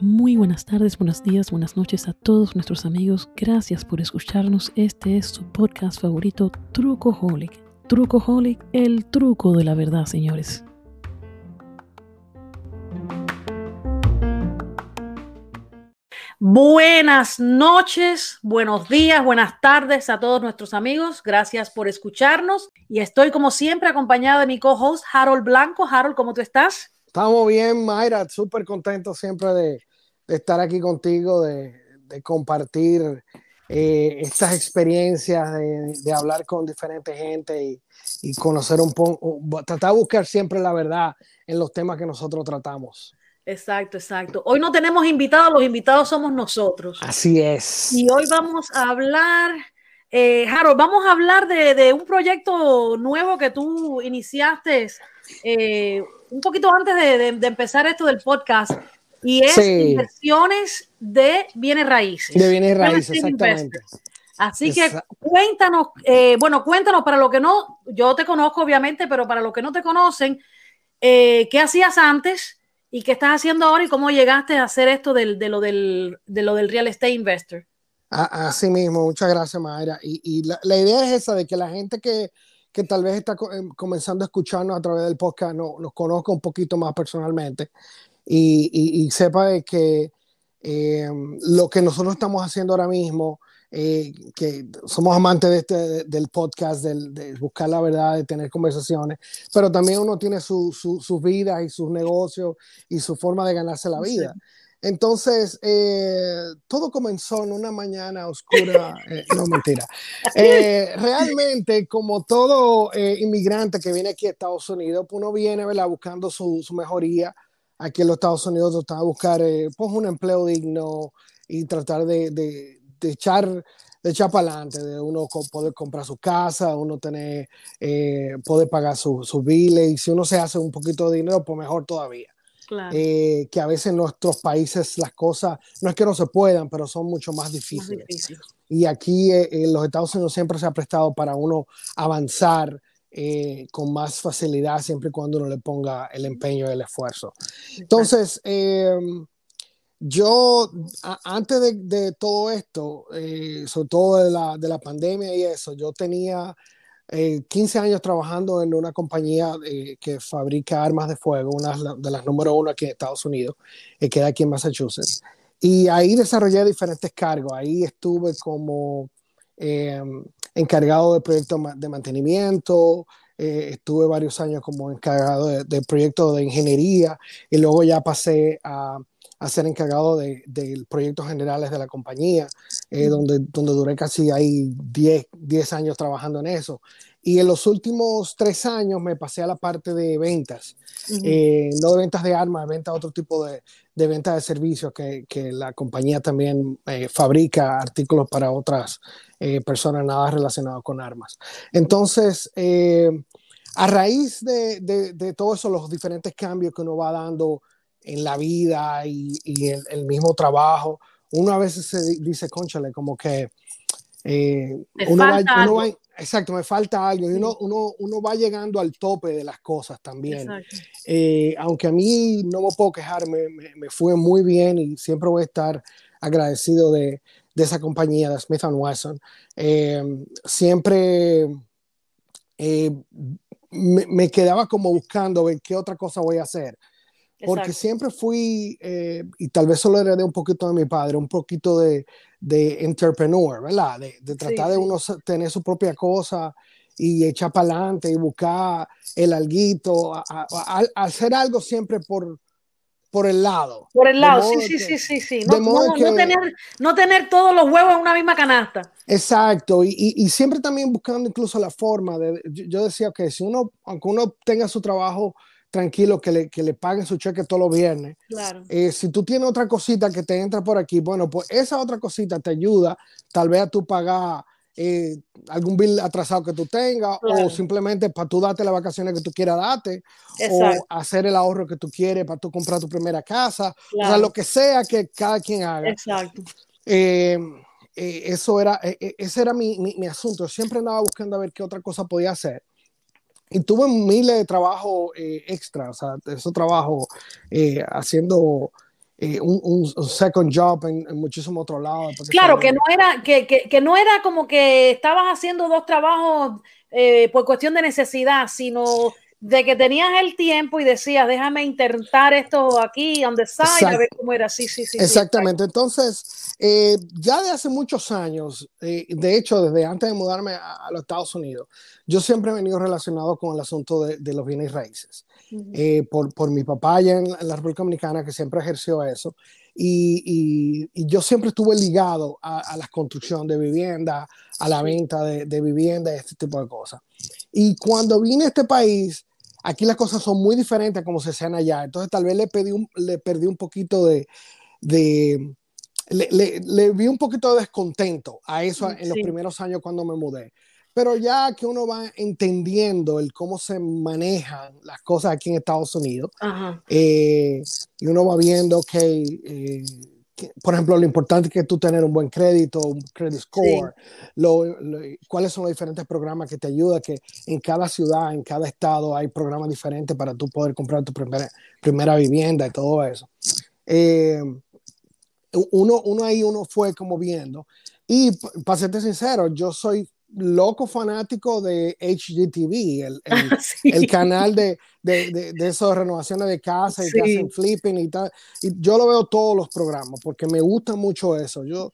Muy buenas tardes, buenos días, buenas noches a todos nuestros amigos. Gracias por escucharnos. Este es su podcast favorito, Trucoholic. Trucoholic, el truco de la verdad, señores. Buenas noches, buenos días, buenas tardes a todos nuestros amigos. Gracias por escucharnos. Y estoy como siempre acompañado de mi co-host Harold Blanco. Harold, ¿cómo tú estás? Estamos bien, Mayra. Súper contento siempre de, estar aquí contigo, de, compartir eh, estas experiencias, de, hablar con diferente gente y, conocer un poco, tratar de buscar siempre la verdad en los temas que nosotros tratamos. Exacto, exacto. Hoy no tenemos invitados, los invitados somos nosotros. Así es. Y hoy vamos a hablar, eh, Harold, vamos a hablar de, un proyecto nuevo que tú iniciaste eh, un poquito antes de, empezar esto del podcast. Y es inversiones de bienes raíces. De bienes raíces, exactamente. Así que cuéntanos, eh, bueno, cuéntanos para lo que no, yo te conozco obviamente, pero para los que no te conocen, eh, ¿qué hacías antes y qué estás haciendo ahora y cómo llegaste a hacer esto del, de, lo del, de lo del real estate investor? Así mismo, muchas gracias, Mayra. Y, la, idea es esa, de que la gente que, que tal vez está em, comenzando a escucharnos a través del podcast no, nos conozca un poquito más personalmente y, y, sepa que eh, lo que nosotros estamos haciendo ahora mismo, eh, que somos amantes de este, del podcast, de buscar la verdad, de tener conversaciones, pero también uno tiene sus su, vidas y sus negocios y su forma de ganarse la vida. Entonces, eh, todo comenzó en una mañana oscura, no mentira. realmente, como todo inmigrante que viene aquí a Estados Unidos, uno viene buscando su, mejoría, aquí en los Estados Unidos tratar de buscar eh, pues un empleo digno y tratar de, de, echar de para adelante, de uno poder comprar su casa, uno tener, eh, poder pagar sus su biles y si uno se hace un poquito de dinero, pues mejor todavía. Eh, que a veces en nuestros países las cosas, no es que no se puedan, pero son mucho más difíciles. Y aquí en los Estados Unidos siempre se ha prestado para uno avanzar eh, con más facilidad siempre y cuando uno le ponga el empeño y el esfuerzo. Entonces, em, yo, antes de, todo esto, eh, sobre todo de la, de la, pandemia y eso, yo tenía 15 eh, años trabajando en una compañía que fabrica armas de fuego, una de las número uno aquí en Estados Unidos, que queda aquí en Massachusetts. Y ahí desarrollé diferentes cargos. Ahí estuve como em, encargado de proyectos de mantenimiento, eh, estuve varios años como encargado de, de, proyectos de ingeniería y luego ya pasé a, a ser encargado de, de, proyectos generales de la compañía, eh, donde, donde duré casi ahí 10, 10 años trabajando en eso. Y en los últimos tres años me pasé a la parte de ventas, eh, no de ventas de armas, de ventas de otro tipo de, de ventas de servicios que, que la compañía también fabrica artículos para otras eh, personas nada relacionadas con armas. Entonces, eh, a raíz de, de, todo eso, los diferentes cambios que uno va dando en la vida y, y el, mismo trabajo, uno a veces se dice, conchale, como que eh, uno, va, uno va, exacto, me falta algo y uno, uno, uno, va llegando al tope de las cosas también. aunque a mí no me puedo quejar, me, me, fue muy bien y siempre voy a estar agradecido de, de esa compañía, de Smith Wesson, eh, siempre eh, me, quedaba como buscando ver qué otra cosa voy a hacer. Porque siempre fui, eh, y tal vez solo heredé un poquito de mi padre, un poquito de, de entrepreneur, ¿verdad? De, tratar de uno tener su propia cosa y echar para adelante y buscar el alguito, hacer algo siempre por, por el lado. Por el lado, sí, sí, sí, sí, sí, No, no, tener, no, tener, todos los huevos en una misma canasta. Exacto, y, y, siempre también buscando incluso la forma de, yo, decía que si uno, aunque uno tenga su trabajo tranquilo, que le, que le paguen su cheque todos los viernes, claro. Eh, si tú tienes otra cosita que te entra por aquí, bueno, pues esa otra cosita te ayuda tal vez a tú pagar eh, algún bill atrasado que tú tengas o simplemente para tú darte las vacaciones que tú quieras darte o hacer el ahorro que tú quieres para tú comprar tu primera casa, o sea, lo que sea que cada quien haga. Exacto. Eh, eh, eso era, ese era mi, mi, mi, asunto. Siempre andaba buscando a ver qué otra cosa podía hacer. Y tuve miles de trabajo eh, extra, o sea, esos trabajos eh, haciendo eh, un, un, second job en, muchísimos otros lados. Claro, que no, era, que, que, que, no era como que estabas haciendo dos trabajos por cuestión de necesidad, sino de que tenías el tiempo y decías, déjame intentar esto aquí, donde está, a ver cómo era. Sí, sí, sí. Exactamente. Entonces, eh, ya de hace muchos años, eh, de hecho, desde antes de mudarme a, los Estados Unidos, yo siempre he venido relacionado con el asunto de, de los bienes raíces. Eh, por, por, mi papá allá en, la República Dominicana, que siempre ejerció eso, y, y, yo siempre estuve ligado a, a la construcción de vivienda, a la venta de, de vivienda, este tipo de cosas. Y cuando vine a este país, Aquí las cosas son muy diferentes a como se hacían allá. Entonces tal vez le, pedí un, le perdí un poquito de... de le, le, vi un poquito de descontento a eso en los primeros años cuando me mudé. Pero ya que uno va entendiendo el cómo se manejan las cosas aquí en Estados Unidos, eh, y uno va viendo que eh, por ejemplo, lo importante es que tú tener un buen crédito, un credit score, cuáles son los diferentes programas que te ayudan, que en cada ciudad, en cada estado hay programas diferentes para tú poder comprar tu primera, primera vivienda y todo eso. Eh, uno, uno ahí uno fue como viendo. Y para serte sincero, yo soy loco fanático de HGTV, el, el, el canal de, de, de, de esas renovaciones de casa y que hacen flipping y tal. Y yo lo veo todos los programas porque me gusta mucho eso. Yo,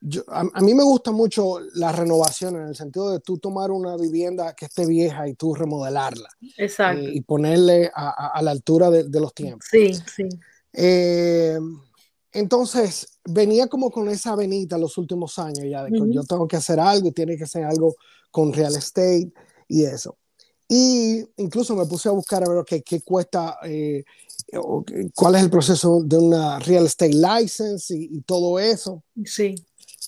yo a, mí me gusta mucho la renovación en el sentido de tú tomar una vivienda que esté vieja y tú remodelarla. Exacto. y ponerle a, a, la altura de, de, los tiempos. Sí, sí. Eh, entonces, venía como con esa venita los últimos años ya, de que yo tengo que hacer algo y tiene que ser algo con real estate y eso. Y incluso me puse a buscar a ver okay, qué cuesta, eh, cuál es el proceso de una real estate license y, todo eso. Sí.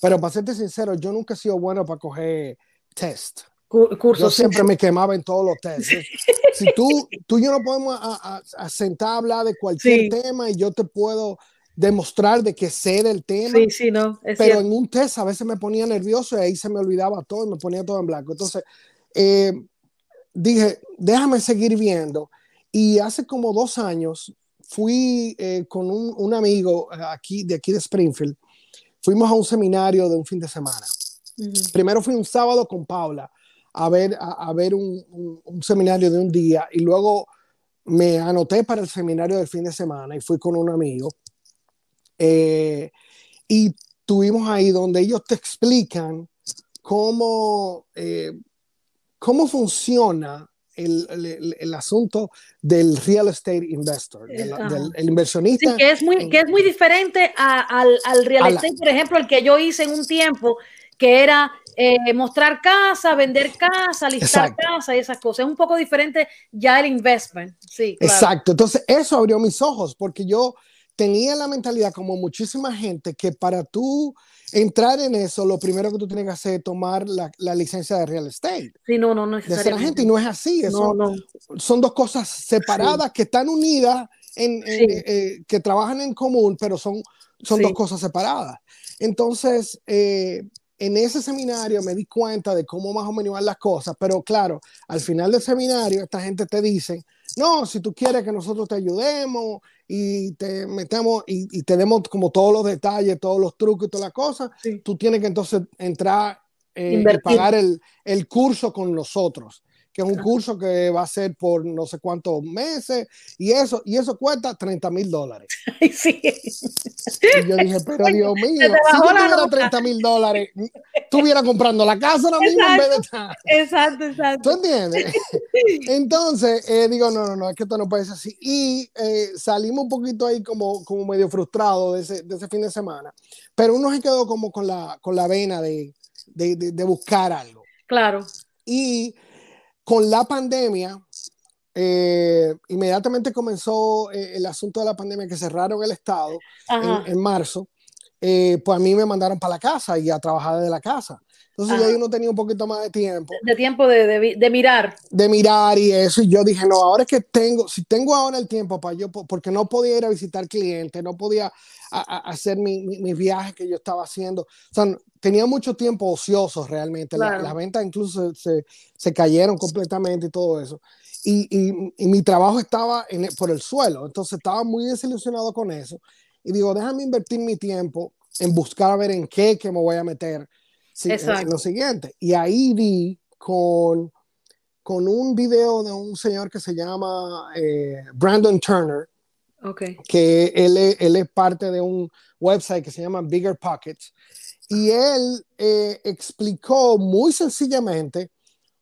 Pero para serte sincero, yo nunca he sido bueno para coger test. yo siempre me quemaba en todos los tests. Si tú, tú y yo no podemos a, a, sentar a hablar de cualquier tema y yo te puedo demostrar de que sé del tema. Sí, sí, no. pero en un test a veces me ponía nervioso y ahí se me olvidaba todo y me ponía todo en blanco. Entonces, eh, dije, déjame seguir viendo. Y hace como dos años fui eh, con un, un, amigo eh, aquí, de aquí de Springfield. Fuimos a un seminario de un fin de semana. Primero fui un sábado con Paula a ver, a, a ver un, un, un, seminario de un día y luego me anoté para el seminario del fin de semana y fui con un amigo eh, y tuvimos ahí donde ellos te explican cómo, eh, cómo funciona el, el, el, asunto del real estate investor, del, del el inversionista. Sí, que, es muy, que es muy diferente a, al, al, real estate, la, por ejemplo, el que yo hice en un tiempo, que era eh, mostrar casa, vender casa, listar Exacto. casa y esas cosas. Es un poco diferente ya el investment. Sí, claro. Exacto. Entonces, eso abrió mis ojos porque yo tenía la mentalidad como muchísima gente que para tú entrar en eso, lo primero que tú tienes que hacer es tomar la, la licencia de real estate. Sí, no, no, no De ser agente y no es así. Eso, no, no. Son dos cosas separadas sí. que están unidas, en, en sí. eh, que trabajan en común, pero son, son sí. dos cosas separadas. Entonces, eh, en ese seminario me di cuenta de cómo más o menos van las cosas, pero claro, al final del seminario esta gente te dice, no, si tú quieres que nosotros te ayudemos y te metemos y, y te demos como todos los detalles, todos los trucos y todas las cosas, sí. tú tienes que entonces entrar eh, y pagar el, el curso con nosotros que es un curso que va a ser por no sé cuántos meses y eso, y eso cuesta 30 mil dólares. Sí. Y yo dije, pero Dios mío, si yo tuviera 30 mil dólares, estuviera comprando la casa ahora mismo en vez de estar. Exacto, exacto. ¿Tú entiendes? Entonces, eh, digo, no, no, no, es que esto no puede ser así. Y eh, salimos un poquito ahí como, como medio frustrados de ese, de ese fin de semana, pero uno se quedó como con la, con la vena de, de, de, de buscar algo. Claro. Y con la pandemia, eh, inmediatamente comenzó eh, el asunto de la pandemia que cerraron el estado en, en, marzo, eh, pues a mí me mandaron para la casa y a trabajar desde la casa. Entonces ya yo no tenía un poquito más de tiempo. De tiempo de, de, de, mirar. De mirar y eso. Y yo dije, no, ahora es que tengo, si tengo ahora el tiempo para yo, porque no podía ir a visitar clientes, no podía a, a hacer mi, mi, mi, viaje que yo estaba haciendo. O sea, tenía mucho tiempo ocioso realmente. Las la ventas incluso se, se, cayeron completamente y todo eso. Y, y, y mi trabajo estaba en, por el suelo. Entonces estaba muy desilusionado con eso. Y digo, déjame invertir mi tiempo en buscar a ver en qué que me voy a meter Sí, en lo siguiente. Y ahí vi con, con un video de un señor que se llama eh, Brandon Turner, okay. que él, él, es parte de un website que se llama Bigger Pockets. Y él eh, explicó muy sencillamente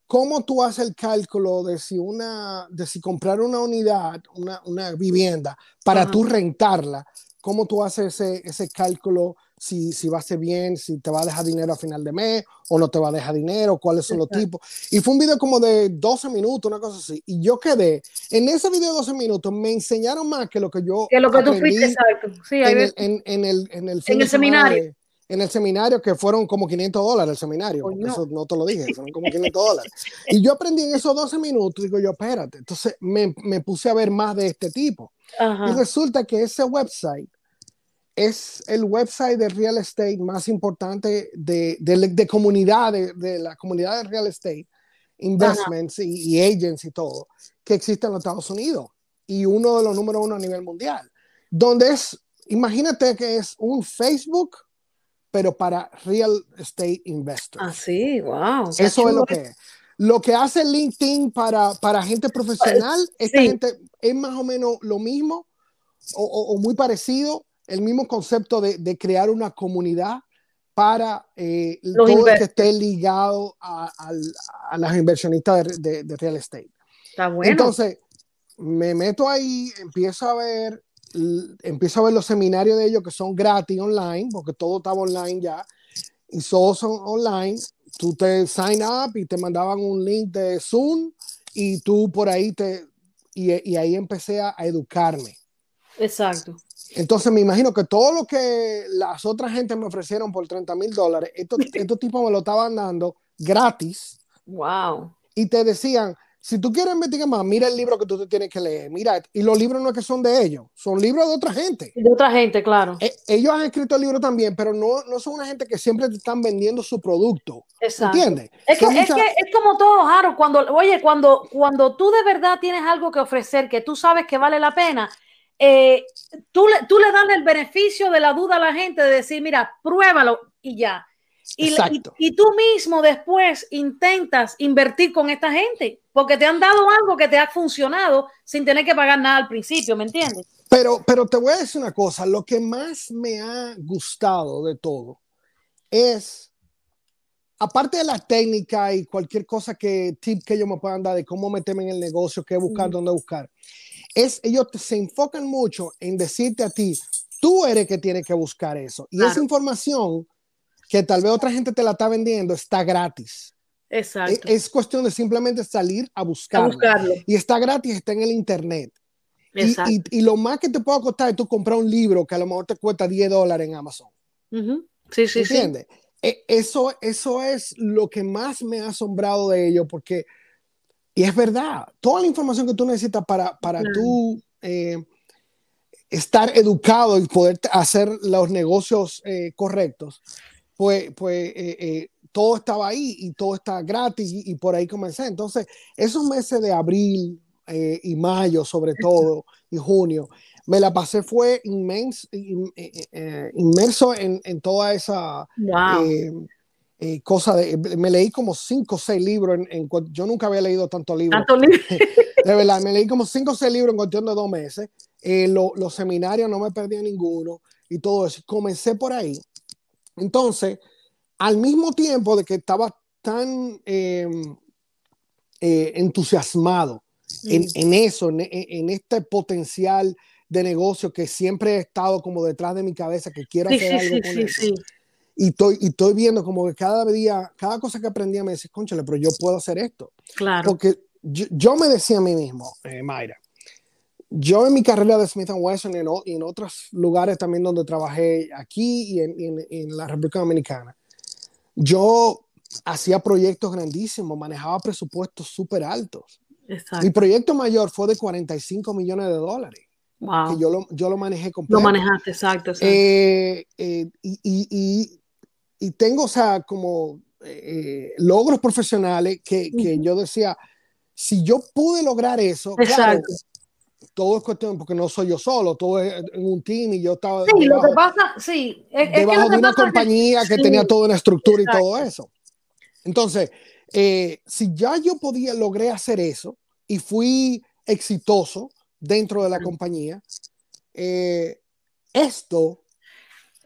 cómo tú haces el cálculo de si, una, de si comprar una unidad, una, una vivienda, para tú rentarla, cómo tú haces ese, ese cálculo si, si va a ser bien, si te va a dejar dinero a final de mes o no te va a dejar dinero, cuáles son exacto. los tipos. Y fue un video como de 12 minutos, una cosa así. Y yo quedé, en ese video de 12 minutos me enseñaron más que lo que yo... Que lo que tú fuiste, exacto. Sí, en, el, en, en, el, en el, en el seminario. De, en el seminario que fueron como 500 dólares el seminario, oh, no. eso no te lo dije, fueron como 500 dólares. Y yo aprendí en esos 12 minutos, digo yo, espérate, entonces me, me puse a ver más de este tipo. Ajá. Y resulta que ese website es el website de real estate más importante de, de, de comunidad, de, de, la comunidad de real estate, investments y, y, agents y todo, que existe en los Estados Unidos. Y uno de los números uno a nivel mundial. Donde es, imagínate que es un Facebook, pero para real estate investors. Ah, sí, wow. Eso es lo que es. Lo que hace LinkedIn para, para gente profesional, esta sí. gente es más o menos lo mismo o, o, o muy parecido el mismo concepto de, de crear una comunidad para eh, todo el que esté ligado a, a, a las inversionistas de, de, de, real estate. Está bueno. Entonces, me meto ahí, empiezo a ver, empiezo a ver los seminarios de ellos que son gratis online, porque todo estaba online ya, y todos son online. Tú te sign up y te mandaban un link de Zoom y tú por ahí te, y, y ahí empecé a, a educarme. Exacto. Entonces me imagino que todo lo que las otras gente me ofrecieron por 30 mil dólares, estos, estos tipos me lo estaban dando gratis. Wow. Y te decían, si tú quieres investigar más, mira el libro que tú te tienes que leer. Mira, y los libros no es que son de ellos, son libros de otra gente. De otra gente, claro. Eh, ellos han escrito el libro también, pero no, no son una gente que siempre te están vendiendo su producto. Exacto. ¿Entiendes? Es que, es que, es como todo, Jaro, cuando, oye, cuando, cuando tú de verdad tienes algo que ofrecer, que tú sabes que vale la pena, eh, tú, le, tú le das el beneficio de la duda a la gente de decir, mira, pruébalo y ya. Y, y, y, tú mismo después intentas invertir con esta gente, porque te han dado algo que te ha funcionado sin tener que pagar nada al principio, ¿me entiendes? Pero, pero te voy a decir una cosa, lo que más me ha gustado de todo es, aparte de la técnica y cualquier cosa que, tip que ellos me puedan dar de cómo meterme en el negocio, qué buscar, mm. dónde buscar, es ellos se enfocan mucho en decirte a ti, tú eres que tienes que buscar eso. Y claro. esa información que tal vez otra gente te la está vendiendo está gratis. Exacto. Es, es cuestión de simplemente salir a buscarlo. a buscarlo. Y está gratis, está en el internet. Exacto. Y, y, y, lo más que te puede costar es tú comprar un libro que a lo mejor te cuesta 10 dólares en Amazon. Uh -huh. Sí, sí, ¿Entiendes? sí. E, eso, eso es lo que más me ha asombrado de ello, porque y es verdad, toda la información que tú necesitas para, para claro. tú eh, estar educado y poder hacer los negocios eh, correctos, pues, pues eh, todo estaba ahí y todo está gratis y, y, por ahí comencé. Entonces, esos meses de abril y mayo, sobre todo, y junio, me la pasé fue inmens, in, inmerso en, en, toda esa... Wow eh, cosa de, me leí como cinco o seis libros, en, en, yo nunca había leído tanto libro. ¿Tanto libro? de verdad, me leí como cinco o seis libros en cuestión de dos meses. Eh, lo, los seminarios no me perdí ninguno y todo eso. Comencé por ahí. Entonces, al mismo tiempo de que estaba tan eh, eh entusiasmado mm. en, en, eso, en, en, este potencial de negocio que siempre he estado como detrás de mi cabeza, que quiero sí, hacer sí, algo sí, con sí, eso. Y estoy, y estoy viendo como que cada día, cada cosa que aprendía me decía, conchale, pero yo puedo hacer esto. Claro. Porque yo, yo me decía a mí mismo, eh, Mayra, yo en mi carrera de Smith Wesson y en, y en, otros lugares también donde trabajé aquí y en, en, en, la República Dominicana, yo hacía proyectos grandísimos, manejaba presupuestos súper altos. Mi proyecto mayor fue de 45 millones de dólares. Que yo lo, yo lo manejé completo. Lo manejaste, exacto. Eh, eh, y, y, y, tengo, o sea, como eh, logros profesionales que, que yo decía, si yo pude lograr eso, claro, todo es cuestión, porque no soy yo solo, todo es en un team y yo estaba sí, debajo, lo que pasa, sí, es, debajo de una compañía que, tenía toda una estructura y todo eso. Entonces, eh, si ya yo podía, logré hacer eso y fui exitoso dentro de la compañía, eh, esto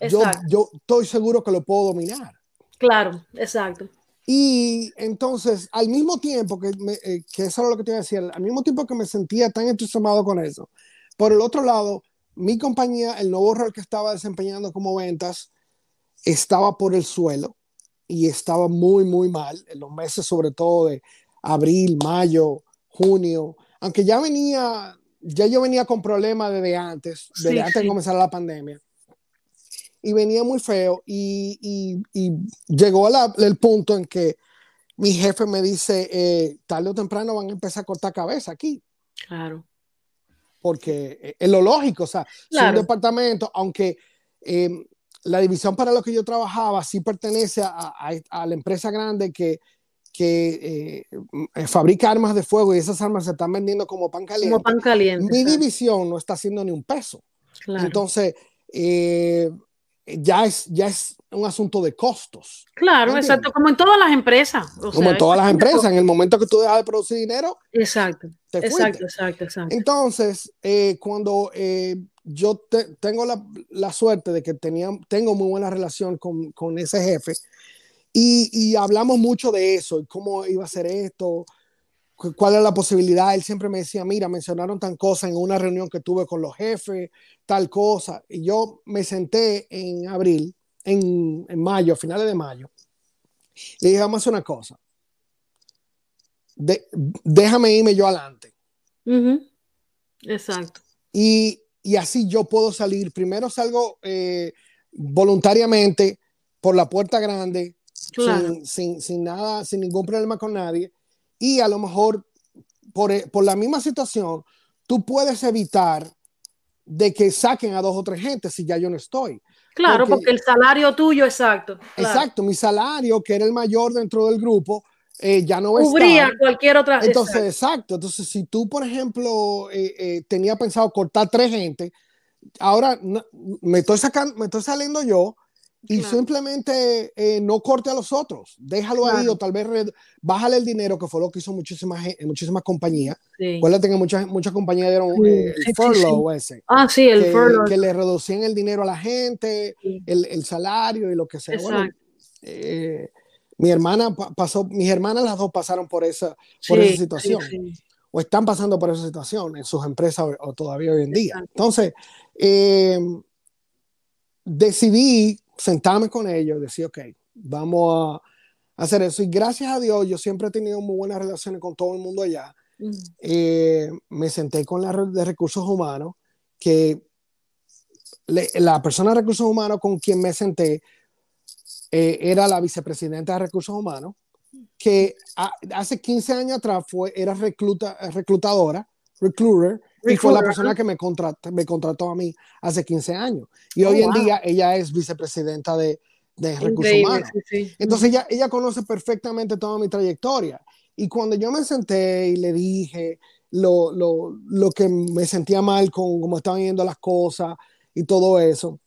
yo, yo estoy seguro que lo puedo dominar. Claro, exacto. Y entonces, al mismo tiempo que, eh, que eso era lo que te iba a decir, al mismo tiempo que me sentía tan entusiasmado con eso, por el otro lado, mi compañía, el nuevo rol que estaba desempeñando como ventas, estaba por el suelo y estaba muy, muy mal en los meses, sobre todo de abril, mayo, junio, aunque ya venía, ya yo venía con problemas desde antes, desde antes de comenzar la pandemia y venía muy feo y, llegó el punto en que mi jefe me dice, eh, tarde o temprano van a empezar a cortar cabeza aquí. Claro. Porque eh, es lo lógico, o sea, un departamento, aunque em, la división para la que yo trabajaba sí pertenece a, la empresa grande que, que eh, fabrica armas de fuego y esas armas se están vendiendo como pan caliente. Como pan caliente. Mi división no está haciendo ni un peso. Claro. Entonces, ya es, ya es un asunto de costos. Claro, exacto, como en todas las empresas. como en todas las empresas, en el momento que tú dejas de producir dinero. Exacto, exacto, exacto, exacto, Entonces, eh, cuando eh, yo tengo la, la, suerte de que tenía, tengo muy buena relación con, con ese jefe y, y, hablamos mucho de eso y cómo iba a ser esto, cuál era la posibilidad. Él siempre me decía, mira, mencionaron tan cosa en una reunión que tuve con los jefes, tal cosa. Y yo me senté en abril, en, en mayo, a finales de mayo. Le dije, vamos a hacer una cosa. déjame irme yo adelante. Exacto. Y, y, así yo puedo salir. Primero salgo eh, voluntariamente por la puerta grande, sin, sin, sin, nada, sin ningún problema con nadie y a lo mejor por, eh, por, la misma situación, tú puedes evitar de que saquen a dos o tres gente si ya yo no estoy. Claro, porque, el salario tuyo, exacto. Exacto, mi salario, que era el mayor dentro del grupo, eh, ya no Cubría cualquier otra. Entonces, exacto. Entonces, si tú, por ejemplo, eh, eh tenía pensado cortar tres gente, ahora me, estoy sacando, me estoy saliendo yo y simplemente eh, no corte a los otros, déjalo ahí o tal vez bájale el dinero, que fue lo que hizo muchísimas, muchísimas compañías. Sí. Acuérdate que muchas, muchas compañías dieron eh, el furlough ese. Ah, sí, el que, furlough. Que le reducían el dinero a la gente, el, el, salario y lo que sea. Bueno, eh, mi hermana pasó, mis hermanas las dos pasaron por esa, por esa situación. O están pasando por esa situación en sus empresas o, todavía hoy en día. Entonces, decidí sentarme con ellos, decir, ok, vamos a hacer eso. Y gracias a Dios, yo siempre he tenido muy buenas relaciones con todo el mundo allá. Eh, me senté con la de recursos humanos, que la persona de recursos humanos con quien me senté eh, era la vicepresidenta de recursos humanos, que hace 15 años atrás fue, era recluta, reclutadora, recruiter, y fue la persona que me contrató, me contrató a mí hace 15 años. Y oh, hoy en día ella es vicepresidenta de, de recursos humanos. Entonces ella, ella conoce perfectamente toda mi trayectoria. Y cuando yo me senté y le dije lo, lo, lo que me sentía mal con cómo estaban yendo las cosas y todo eso,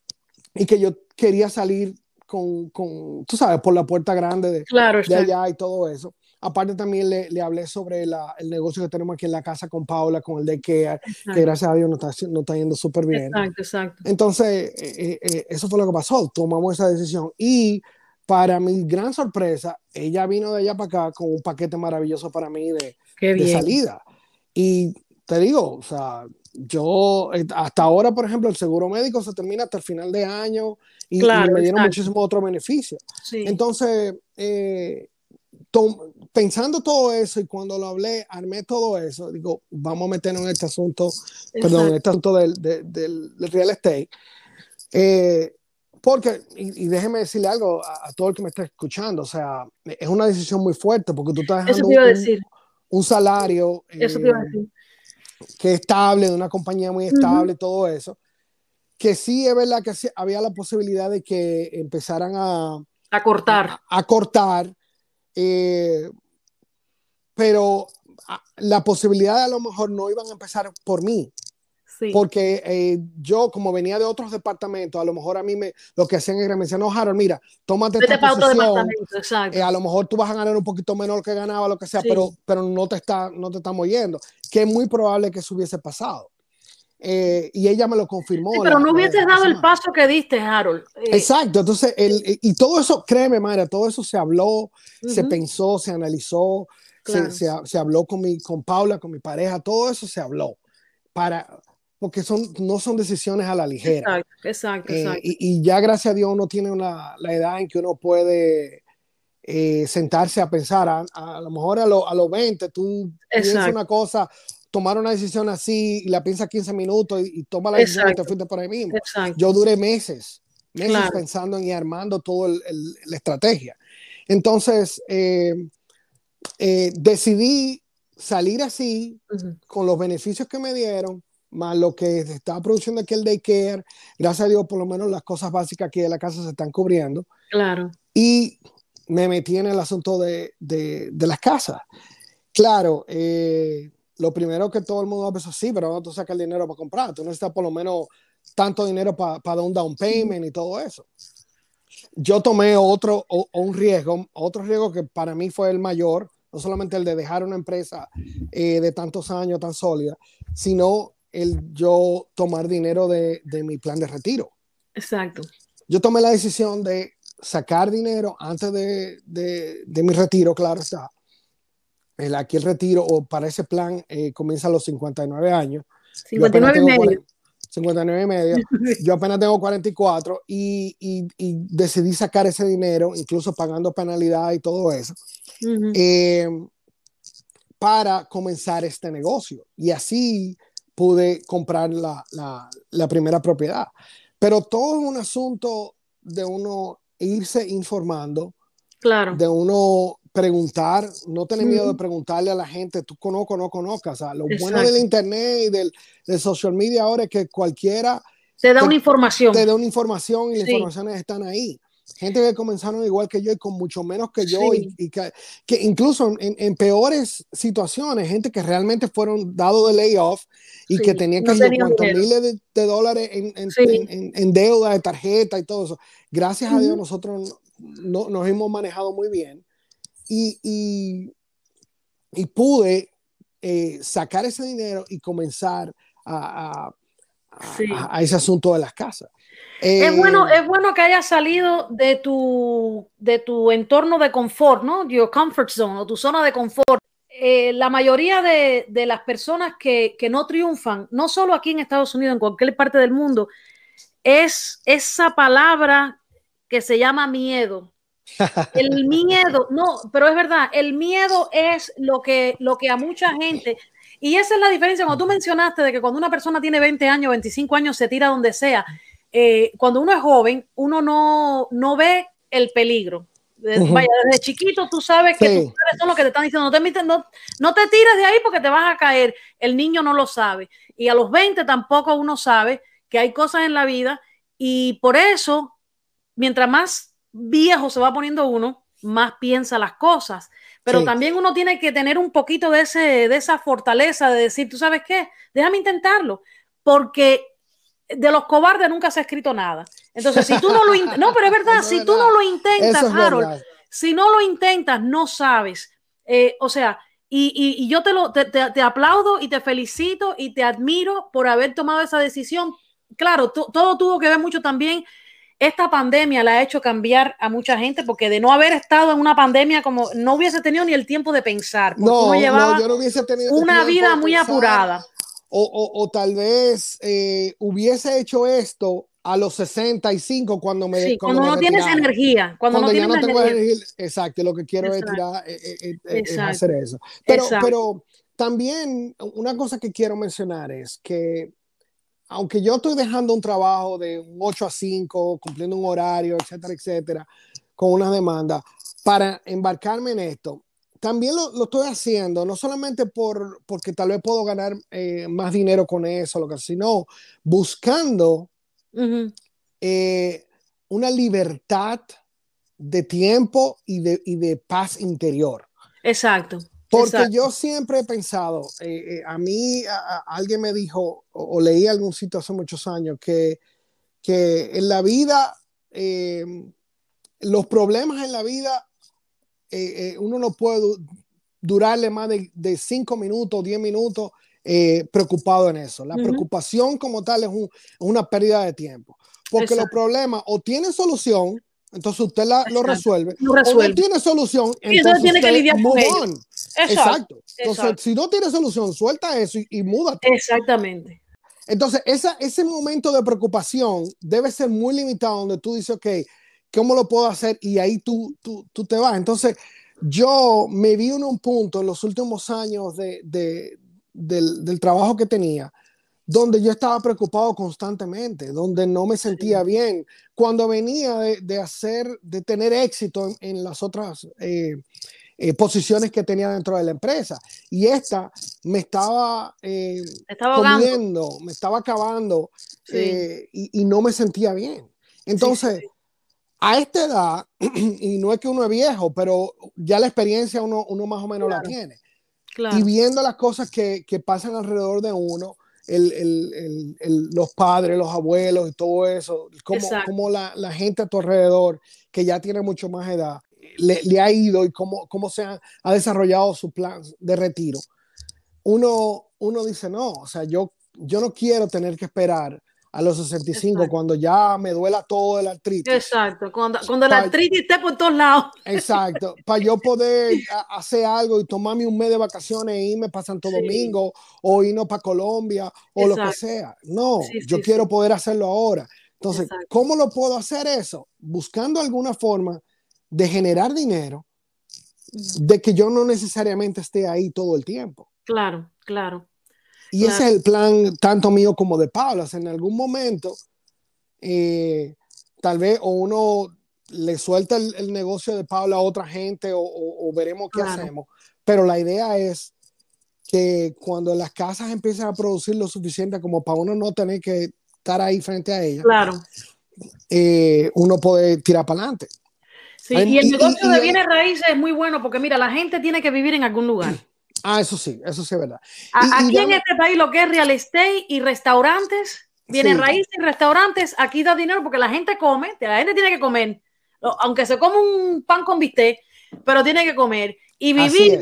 y que yo quería salir con, con tú sabes, por la puerta grande de, claro, de allá y todo eso. Aparte también le, le hablé sobre la, el negocio que tenemos aquí en la casa con Paula, con el de que, que gracias a Dios nos está, no está yendo súper bien. Exacto, exacto. Entonces, eh, eh, eh, eso fue lo que pasó, tomamos esa decisión y para mi gran sorpresa, ella vino de allá para acá con un paquete maravilloso para mí de, de salida. Y te digo, o sea, yo hasta ahora, por ejemplo, el seguro médico se termina hasta el final de año y, me dieron muchísimos otros beneficios. Sí. Entonces, eh, pensando todo eso y cuando lo hablé, armé todo eso, digo, vamos a meternos en este asunto, perdón, en este asunto del, del, real estate. Eh, Porque, y, déjeme decirle algo a, todo el que me está escuchando, o sea, es una decisión muy fuerte porque tú estás dejando un, un, salario Eso iba a decir. que es estable, de una compañía muy estable, todo eso, que sí es verdad que había la posibilidad de que empezaran a... A cortar. A, cortar, eh, pero la posibilidad de a lo mejor no iban a empezar por mí. Porque eh, yo, como venía de otros departamentos, a lo mejor a mí me, lo que hacían era me decían, no, Harold, mira, tómate esta posición. Eh, a lo mejor tú vas a ganar un poquito menos que ganaba, lo que sea, pero, pero no te está, no te estamos yendo. Que es muy probable que eso hubiese pasado. Eh, y ella me lo confirmó. pero no hubieses dado el paso que diste, Harold. Exacto, entonces, el, y todo eso, créeme, Mayra, todo eso se habló, se pensó, se analizó, se, se, se, habló con, mi, con Paula, con mi pareja, todo eso se habló para, porque son, no son decisiones a la ligera. Exacto, exacto. Eh, y, ya gracias a Dios uno tiene una, la edad en que uno puede eh, sentarse a pensar, a, lo mejor a, a los 20 tú piensas una cosa, tomar una decisión así y la piensas 15 minutos y, toma la decisión y te fuiste por ahí mismo. Yo duré meses, meses pensando en y armando toda la estrategia. Entonces, eh, decidí salir así, con los beneficios que me dieron, más lo que se está produciendo aquí el daycare. Gracias a Dios, por lo menos las cosas básicas aquí de la casa se están cubriendo. Claro. Y me metí en el asunto de, de, de las casas. Claro, eh, lo primero que todo el mundo va a sí, pero no tú sacas el dinero para comprar. Tú necesitas por lo menos tanto dinero para dar un down payment y todo eso. Yo tomé otro un riesgo, otro riesgo que para mí fue el mayor, no solamente el de dejar una empresa eh, de tantos años tan sólida, sino el yo tomar dinero de, de, mi plan de retiro. Exacto. Yo tomé la decisión de sacar dinero antes de, de, de mi retiro, claro está. El, aquí el retiro o para ese plan eh, comienza a los 59 años. 59 y medio. 59 y medio. Yo apenas tengo 44 y, y, y, decidí sacar ese dinero, incluso pagando penalidad y todo eso, eh, para comenzar este negocio. Y así pude comprar la, la, la, primera propiedad. Pero todo es un asunto de uno irse informando, claro. de uno preguntar, no tener miedo de preguntarle a la gente, tú conozco o no conozcas. O sea, lo bueno del internet y del, del, social media ahora es que cualquiera te da una información. Te da una información y las informaciones están ahí. Gente que comenzaron igual que yo y con mucho menos que yo y, que, que, incluso en, en, peores situaciones, gente que realmente fueron dados de layoff y que tenían que no miles de, dólares en, en, deuda de tarjeta y todo eso. Gracias a Dios nosotros no, nos hemos manejado muy bien y, y, y pude eh, sacar ese dinero y comenzar a, a, a ese asunto de las casas es, bueno, eh, es bueno que hayas salido de tu, de tu entorno de confort, ¿no? Your comfort zone o tu zona de confort. Eh, la mayoría de, de las personas que, que, no triunfan, no solo aquí en Estados Unidos, en cualquier parte del mundo, es esa palabra que se llama miedo. El miedo, no, pero es verdad, el miedo es lo que, lo que a mucha gente, y esa es la diferencia cuando tú mencionaste de que cuando una persona tiene 20 años, 25 años, se tira donde sea. Eh, cuando uno es joven, uno no, no ve el peligro. Vaya, desde chiquito tú sabes que tus padres son los que te están diciendo, no te, no, no te tires de ahí porque te vas a caer. El niño no lo sabe. Y a los 20 tampoco uno sabe que hay cosas en la vida y por eso, mientras más viejo se va poniendo uno, más piensa las cosas. Pero también uno tiene que tener un poquito de, ese, de esa fortaleza de decir, tú sabes qué, déjame intentarlo, porque de los cobardes nunca se ha escrito nada. Entonces, si tú no lo intentas, no, pero es verdad, si tú no lo intentas, Harold, si no lo intentas, no sabes. Eh, o sea, y, y, yo te, lo, te, te, aplaudo y te felicito y te admiro por haber tomado esa decisión. Claro, todo tuvo que ver mucho también. Esta pandemia la ha hecho cambiar a mucha gente porque de no haber estado en una pandemia como no hubiese tenido ni el tiempo de pensar. No, no, yo no hubiese tenido una vida muy apurada. O, tal vez eh, hubiese hecho esto a los 65 cuando me sí, cuando, no tienes energía cuando, no, ya no tengo energía. exacto lo que quiero es, tirar, eh, eh, hacer eso. Pero, pero también una cosa que quiero mencionar es que aunque yo estoy dejando un trabajo de 8 a 5, cumpliendo un horario, etcétera, etcétera, con una demanda, para embarcarme en esto, también lo, lo estoy haciendo, no solamente por, porque tal vez puedo ganar eh, más dinero con eso, lo que, sino buscando eh, una libertad de tiempo y de, y de paz interior. Exacto. Porque yo siempre he pensado, eh, a mí alguien me dijo, o, leí algún sitio hace muchos años, que, que en la vida, los problemas en la vida eh, eh, uno no puede durarle más de, de cinco minutos, diez minutos eh, preocupado en eso. La preocupación como tal es una pérdida de tiempo. Porque los problemas o tienen solución, entonces usted la, lo, resuelve, o no tiene solución, entonces tiene que lidiar con Exacto. Entonces, si no tiene solución, suelta eso y, y múdate. Exactamente. Entonces, esa, ese momento de preocupación debe ser muy limitado, donde tú dices, ok, ¿cómo lo puedo hacer? Y ahí tú, tú, tú te vas. Entonces, yo me vi en un punto en los últimos años de, de, del, del, trabajo que tenía, donde yo estaba preocupado constantemente, donde no me sentía bien, cuando venía de, de hacer, de tener éxito en, en las otras eh, eh, posiciones que tenía dentro de la empresa. Y esta me estaba, eh, estaba comiendo, me estaba acabando sí. Eh, y, y, no me sentía bien. Entonces, sí, sí a esta edad, y no es que uno es viejo, pero ya la experiencia uno, uno más o menos claro. la tiene. Claro. Y viendo las cosas que, que, pasan alrededor de uno, el, el, el, los padres, los abuelos y todo eso, como, como la, la, gente a tu alrededor, que ya tiene mucho más edad, le, le ha ido y cómo, cómo se ha, ha, desarrollado su plan de retiro. Uno, uno dice, no, o sea, yo, yo no quiero tener que esperar a los 65, exacto. cuando ya me duela todo el artritis. Exacto, cuando, cuando la artritis esté por todos lados. Exacto, para yo poder hacer algo y tomarme un mes de vacaciones e irme para Santo sí. Domingo o irnos para Colombia o exacto. lo que sea. No, sí, yo sí, quiero poder hacerlo ahora. Entonces, exacto. ¿cómo lo puedo hacer eso? Buscando alguna forma de generar dinero de que yo no necesariamente esté ahí todo el tiempo. Claro, claro. Y claro. ese es el plan tanto mío como de Paula. O sea, en algún momento, eh, tal vez o uno le suelta el, el, negocio de Paula a otra gente o, o, o veremos qué claro. hacemos. Pero la idea es que cuando las casas empiecen a producir lo suficiente como para uno no tener que estar ahí frente a ellas, claro. eh, uno puede tirar para adelante. Sí, y el negocio y, y, de bienes raíces es muy bueno porque mira, la gente tiene que vivir en algún lugar. Ah, eso sí, eso sí es verdad. Y, aquí y en este país lo que es real estate y restaurantes, viene sí. raíces y restaurantes, aquí da dinero porque la gente come, la gente tiene que comer, aunque se come un pan con bistec, pero tiene que comer y vivir.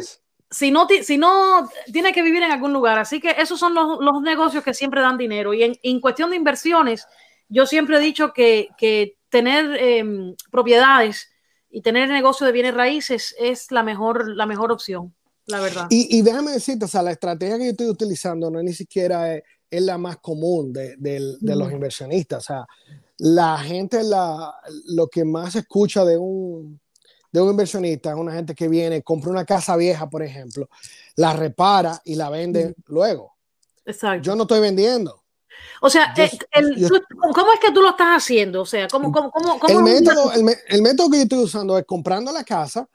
Si no, si no, tiene que vivir en algún lugar. Así que esos son los, los negocios que siempre dan dinero. Y en, en, cuestión de inversiones, yo siempre he dicho que, que tener eh, propiedades y tener negocio de bienes raíces es la mejor, la mejor opción la verdad. Y, y, déjame decirte, o sea, la estrategia que yo estoy utilizando no es ni siquiera es, es la más común de, de, de mm. los inversionistas. O sea, la gente, la, lo que más escucha de un, de un inversionista es una gente que viene, compra una casa vieja, por ejemplo, la repara y la vende mm. luego. Exacto. Yo no estoy vendiendo. O sea, yo, eh, el, yo, ¿cómo es que tú lo estás haciendo? O sea, ¿cómo, cómo, cómo, cómo el, método, el, el, método que yo estoy usando es comprando la casa,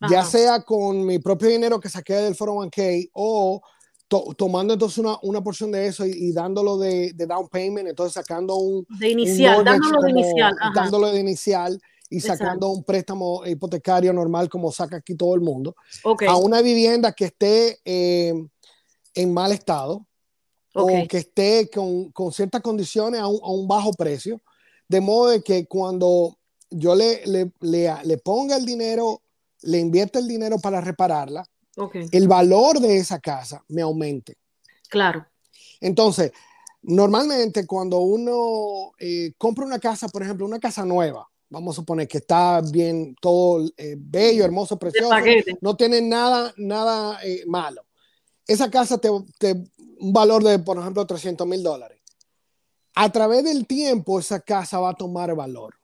Ajá. ya sea con mi propio dinero que saqué del 401k o to tomando entonces una, una, porción de eso y, y dándolo de, de, down payment, entonces sacando un... De inicial, un dándolo como, de inicial. Ajá. Dándolo de inicial y sacando Exacto. un préstamo hipotecario normal como saca aquí todo el mundo okay. a una vivienda que esté eh, en mal estado okay. o que esté con, con ciertas condiciones a un, a un, bajo precio, de modo de que cuando yo le, le, le, le ponga el dinero le invierto el dinero para repararla, okay. el valor de esa casa me aumente. Claro. Entonces, normalmente cuando uno eh, compra una casa, por ejemplo, una casa nueva, vamos a suponer que está bien, todo eh, bello, hermoso, precioso, no tiene nada, nada eh, malo. Esa casa te, te, un valor de, por ejemplo, 300 mil dólares. A través del tiempo, esa casa va a tomar valor.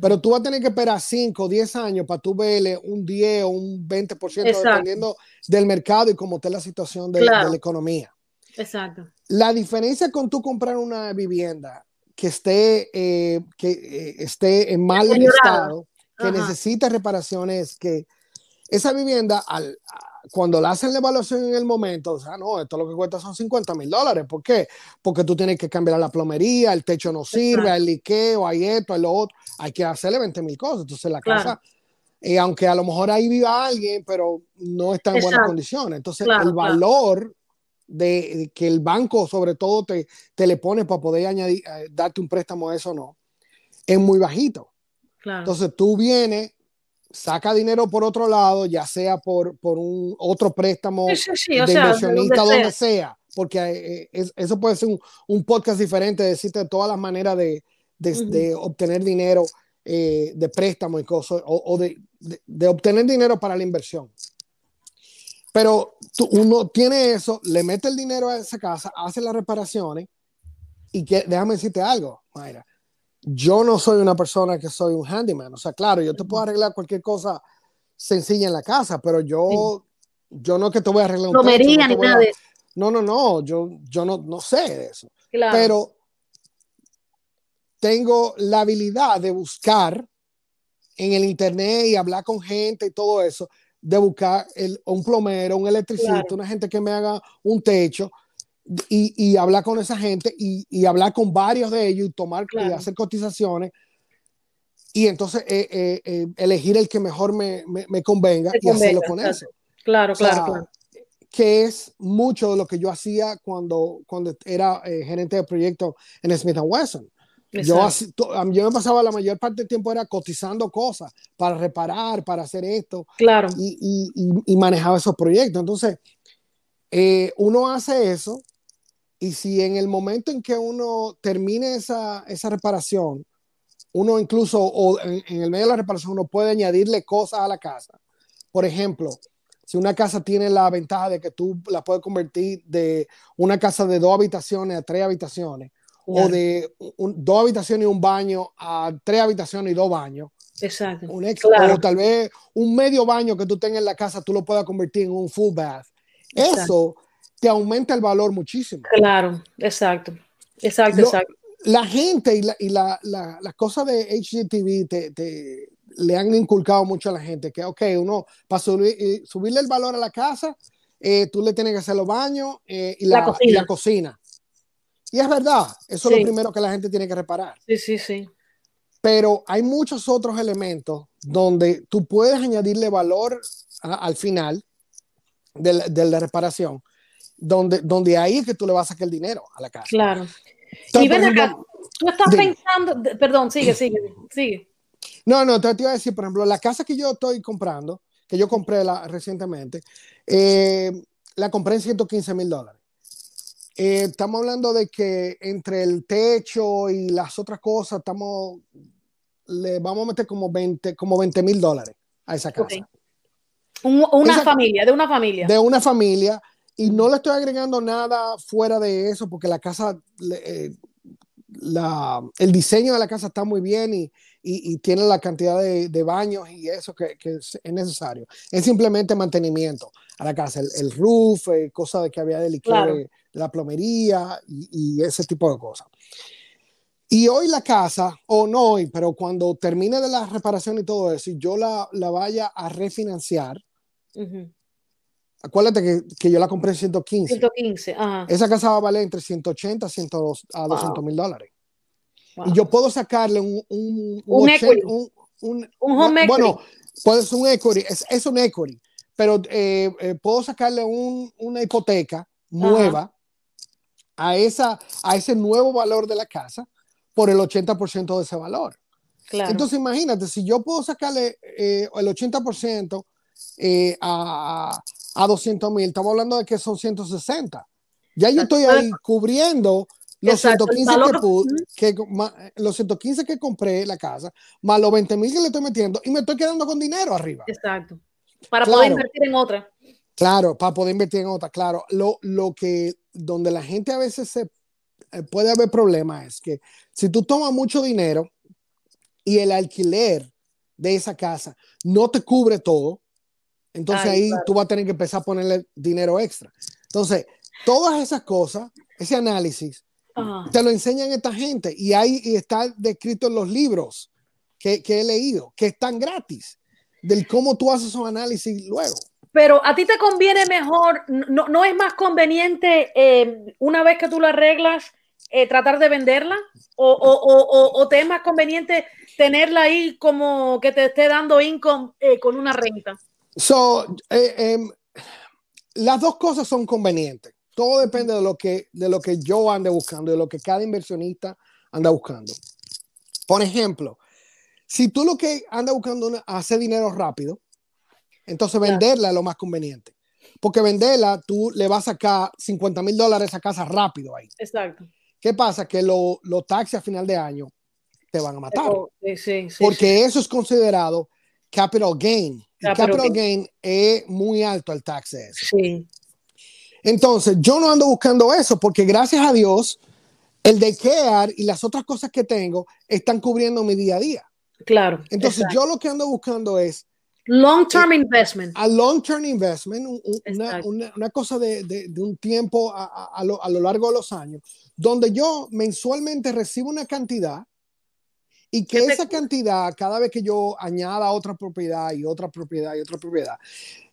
Pero tú vas a tener que esperar 5 o 10 años para tú verle un 10 o un 20% Exacto. dependiendo del mercado y cómo esté la situación de, claro. de la economía. Exacto. La diferencia con tú comprar una vivienda que esté, eh, que, eh, esté en mal estado, que necesita reparaciones, que esa vivienda, al, cuando la hacen la evaluación en el momento, o sea, no, esto lo que cuesta son 50 mil dólares. ¿Por qué? Porque tú tienes que cambiar la plomería, el techo no sirve, hay liqueo, hay esto, hay lo otro, hay que hacerle 20 mil cosas. Entonces la casa, eh, aunque a lo mejor ahí viva alguien, pero no está en buenas condiciones. Entonces el valor de, que el banco sobre todo te, te le pone para poder añadir, eh, darte un préstamo a eso no, es muy bajito. Entonces tú vienes, saca dinero por otro lado, ya sea por, por un otro préstamo de inversionista, donde, sea. porque eh, eh, eso puede ser un, podcast diferente, decirte todas las maneras de, de, obtener dinero de préstamo y cosas, o, de, de, obtener dinero para la inversión. Pero uno tiene eso, le mete el dinero a esa casa, hace las reparaciones y que, déjame decirte algo, Mayra. Yo no soy una persona que soy un handyman. O sea, claro, yo te puedo arreglar cualquier cosa sencilla en la casa, pero yo, yo no que te voy a arreglar un techo, no, ni nada no, no, no, yo, yo no, no sé de eso. Pero tengo la habilidad de buscar en el internet y hablar con gente y todo eso de buscar el, un plomero, un electricista, una gente que me haga un techo y, y hablar con esa gente y, y, hablar con varios de ellos y tomar y hacer cotizaciones y entonces eh, eh, eh, elegir el que mejor me, me, convenga y hacerlo con eso. Claro, claro, claro. Que es mucho de lo que yo hacía cuando, cuando era gerente de proyecto en Smith Wesson. Yo, yo, me pasaba la mayor parte del tiempo era cotizando cosas para reparar, para hacer esto. Claro. Y, y, y manejaba esos proyectos. Entonces, eh, uno hace eso y si en el momento en que uno termine esa, esa reparación, uno incluso, o en, en, el medio de la reparación, uno puede añadirle cosas a la casa. Por ejemplo, si una casa tiene la ventaja de que tú la puedes convertir de una casa de dos habitaciones a tres habitaciones, o de dos habitaciones y un baño a tres habitaciones y dos baños. Exacto. Un O tal vez un medio baño que tú tengas en la casa, tú lo puedas convertir en un full bath. Eso te aumenta el valor muchísimo. Claro, exacto. Exacto, exacto. La gente y, la, y la, la, las cosas de HGTV te, te, le han inculcado mucho a la gente que, ok, uno, para subir, subirle el valor a la casa, eh, tú le tienes que hacer los baños eh, y, la, y la cocina. Y es verdad, eso es lo primero que la gente tiene que reparar. Sí, sí, sí. Pero hay muchos otros elementos donde tú puedes añadirle valor al final de la, de la, reparación, donde, donde ahí es que tú le vas a sacar el dinero a la casa. Claro. y ven acá, tú estás pensando, perdón, sigue, sigue, sigue. No, no, te, iba a decir, por ejemplo, la casa que yo estoy comprando, que yo compré la, recientemente, eh, la compré en 115 mil dólares. Eh, estamos hablando de que entre el techo y las otras cosas, estamos, le vamos a meter como 20 como 20 mil dólares a esa casa. una familia, de una familia. De una familia. Y no le estoy agregando nada fuera de eso porque la casa, eh, la, el diseño de la casa está muy bien y, y, tiene la cantidad de, de baños y eso que, que, es necesario. Es simplemente mantenimiento a la casa, el, roof, eh, cosas de que había de líquido la plomería y, ese tipo de cosas. Y hoy la casa, o no hoy, pero cuando termine de la reparación y todo eso, y yo la, la vaya a refinanciar, acuérdate que, que, yo la compré en 115. 115, Esa casa va a valer entre 180 a 200 mil dólares. Y yo puedo sacarle un... Un, un, un, un, home Bueno, puede ser un equity, es, es un equity, pero eh, eh, puedo sacarle una hipoteca nueva a, esa, a ese nuevo valor de la casa por el 80% de ese valor. Entonces imagínate, si yo puedo sacarle eh, el 80% eh, a, a 200 mil, estamos hablando de que son 160. Ya yo estoy ahí cubriendo los 115 que, que los 115 que compré la casa, más los 20 mil que le estoy metiendo y me estoy quedando con dinero arriba. Exacto. Para poder invertir en otra. Claro, para poder invertir en otra, claro. Lo, lo que, donde la gente a veces se eh, puede haber problemas es que si tú tomas mucho dinero y el alquiler de esa casa no te cubre todo, entonces ahí tú vas a tener que empezar a ponerle dinero extra. Entonces, todas esas cosas, ese análisis, te lo enseñan esta gente y ahí está descrito en los libros que, que he leído, que están gratis, del cómo tú haces un análisis luego. Pero a ti te conviene mejor, no, no es más conveniente eh, una vez que tú lo arreglas, eh, tratar de venderla? O, o, o, te es más conveniente tenerla ahí como que te esté dando income eh, con una renta? So, em, las dos cosas son convenientes. Todo depende de lo que, de lo que yo ande buscando, de lo que cada inversionista anda buscando. Por ejemplo, si tú lo que anda buscando es hacer dinero rápido, entonces venderla es lo más conveniente. Porque venderla, tú le vas a sacar 50 mil dólares a casa rápido ahí. Exacto. ¿Qué pasa? Que los taxis a final de año te van a matar. porque eso es considerado capital gain. Capital, gain. es muy alto el tax Sí. Entonces, yo no ando buscando eso porque gracias a Dios, el de care y las otras cosas que tengo están cubriendo mi día a día. Claro. Entonces, yo lo que ando buscando es Long term investment. A long term investment, una, cosa de, un tiempo a, lo, largo de los años, donde yo mensualmente recibo una cantidad y que esa cantidad, cada vez que yo añada otra propiedad y otra propiedad y otra propiedad,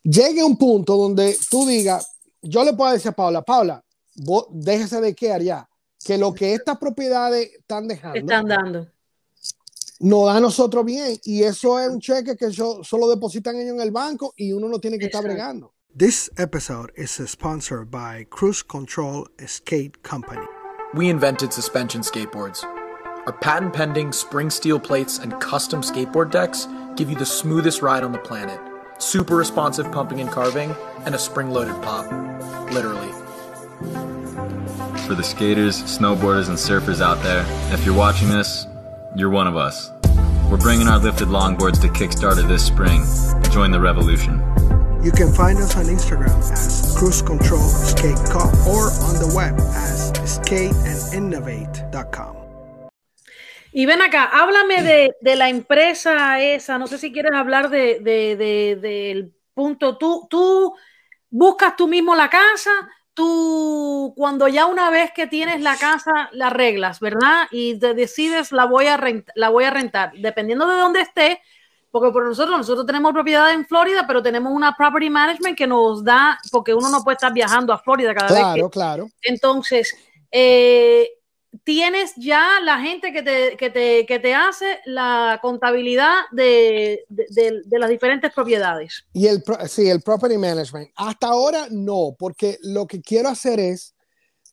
llegue a un punto donde tú digas, yo le puedo decir a Paula, Paula, déjese de quedar ya, que lo que estas propiedades están dejando. Están dando nos da a nosotros bien y eso es un cheque que yo, solo depositan ellos en el banco y uno no tiene que estar bregando. This episode is sponsored by Cruise Control Skate Company. We invented suspension skateboards. Our patent pending spring steel plates and custom skateboard decks give you the smoothest ride on the planet. Super responsive pumping and carving, and a spring loaded pop. Literally. For the skaters, snowboarders, and surfers out there, if you're watching this, you're one of us. We're bringing our lifted longboards to Kickstarter this spring. Join the revolution. You can find us on Instagram as Cruise Control Skate Cup or on the web as skateandinnovate.com. Y ven acá, háblame de, de, la empresa esa, no sé si quieres hablar de, de, de, del punto, tú, tú buscas tú mismo la casa, tú cuando ya una vez que tienes la casa la arreglas, ¿verdad? Y te decides la voy a la voy a rentar, dependiendo de dónde esté, porque por nosotros nosotros tenemos propiedad en Florida, pero tenemos una property management que nos da porque uno no puede estar viajando a Florida cada vez. Claro, claro. Entonces, eh, tienes ya la gente que te, que te, que te hace la contabilidad de, de, de, las diferentes propiedades. Y el, sí, el property management. Hasta ahora no, porque lo que quiero hacer es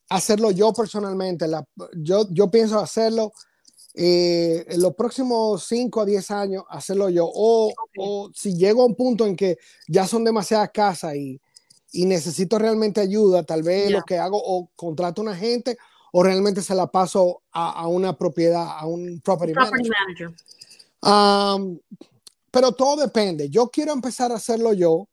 hacerlo yo personalmente. La, yo, yo pienso hacerlo eh, en los próximos 5 a 10 años, hacerlo yo. O, o, si llego a un punto en que ya son demasiadas casas y, y necesito realmente ayuda, tal vez lo que hago o contrato a una gente o realmente se la paso a, una propiedad, a un property, manager. Um, pero todo depende. Yo quiero empezar a hacerlo yo,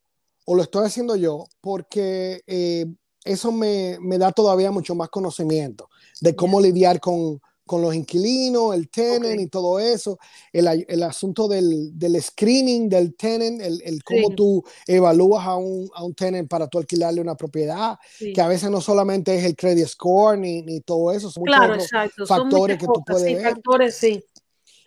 o lo estoy haciendo yo, porque eh, eso me, me, da todavía mucho más conocimiento de cómo lidiar con, con los inquilinos, el tenant y todo eso, el, el asunto del, del, screening del tenant, el, el cómo tú evalúas a un, a un tenant para tú alquilarle una propiedad, que a veces no solamente es el credit score ni, ni todo eso, son muchos factores que tú puedes sí, ver. Factores, sí.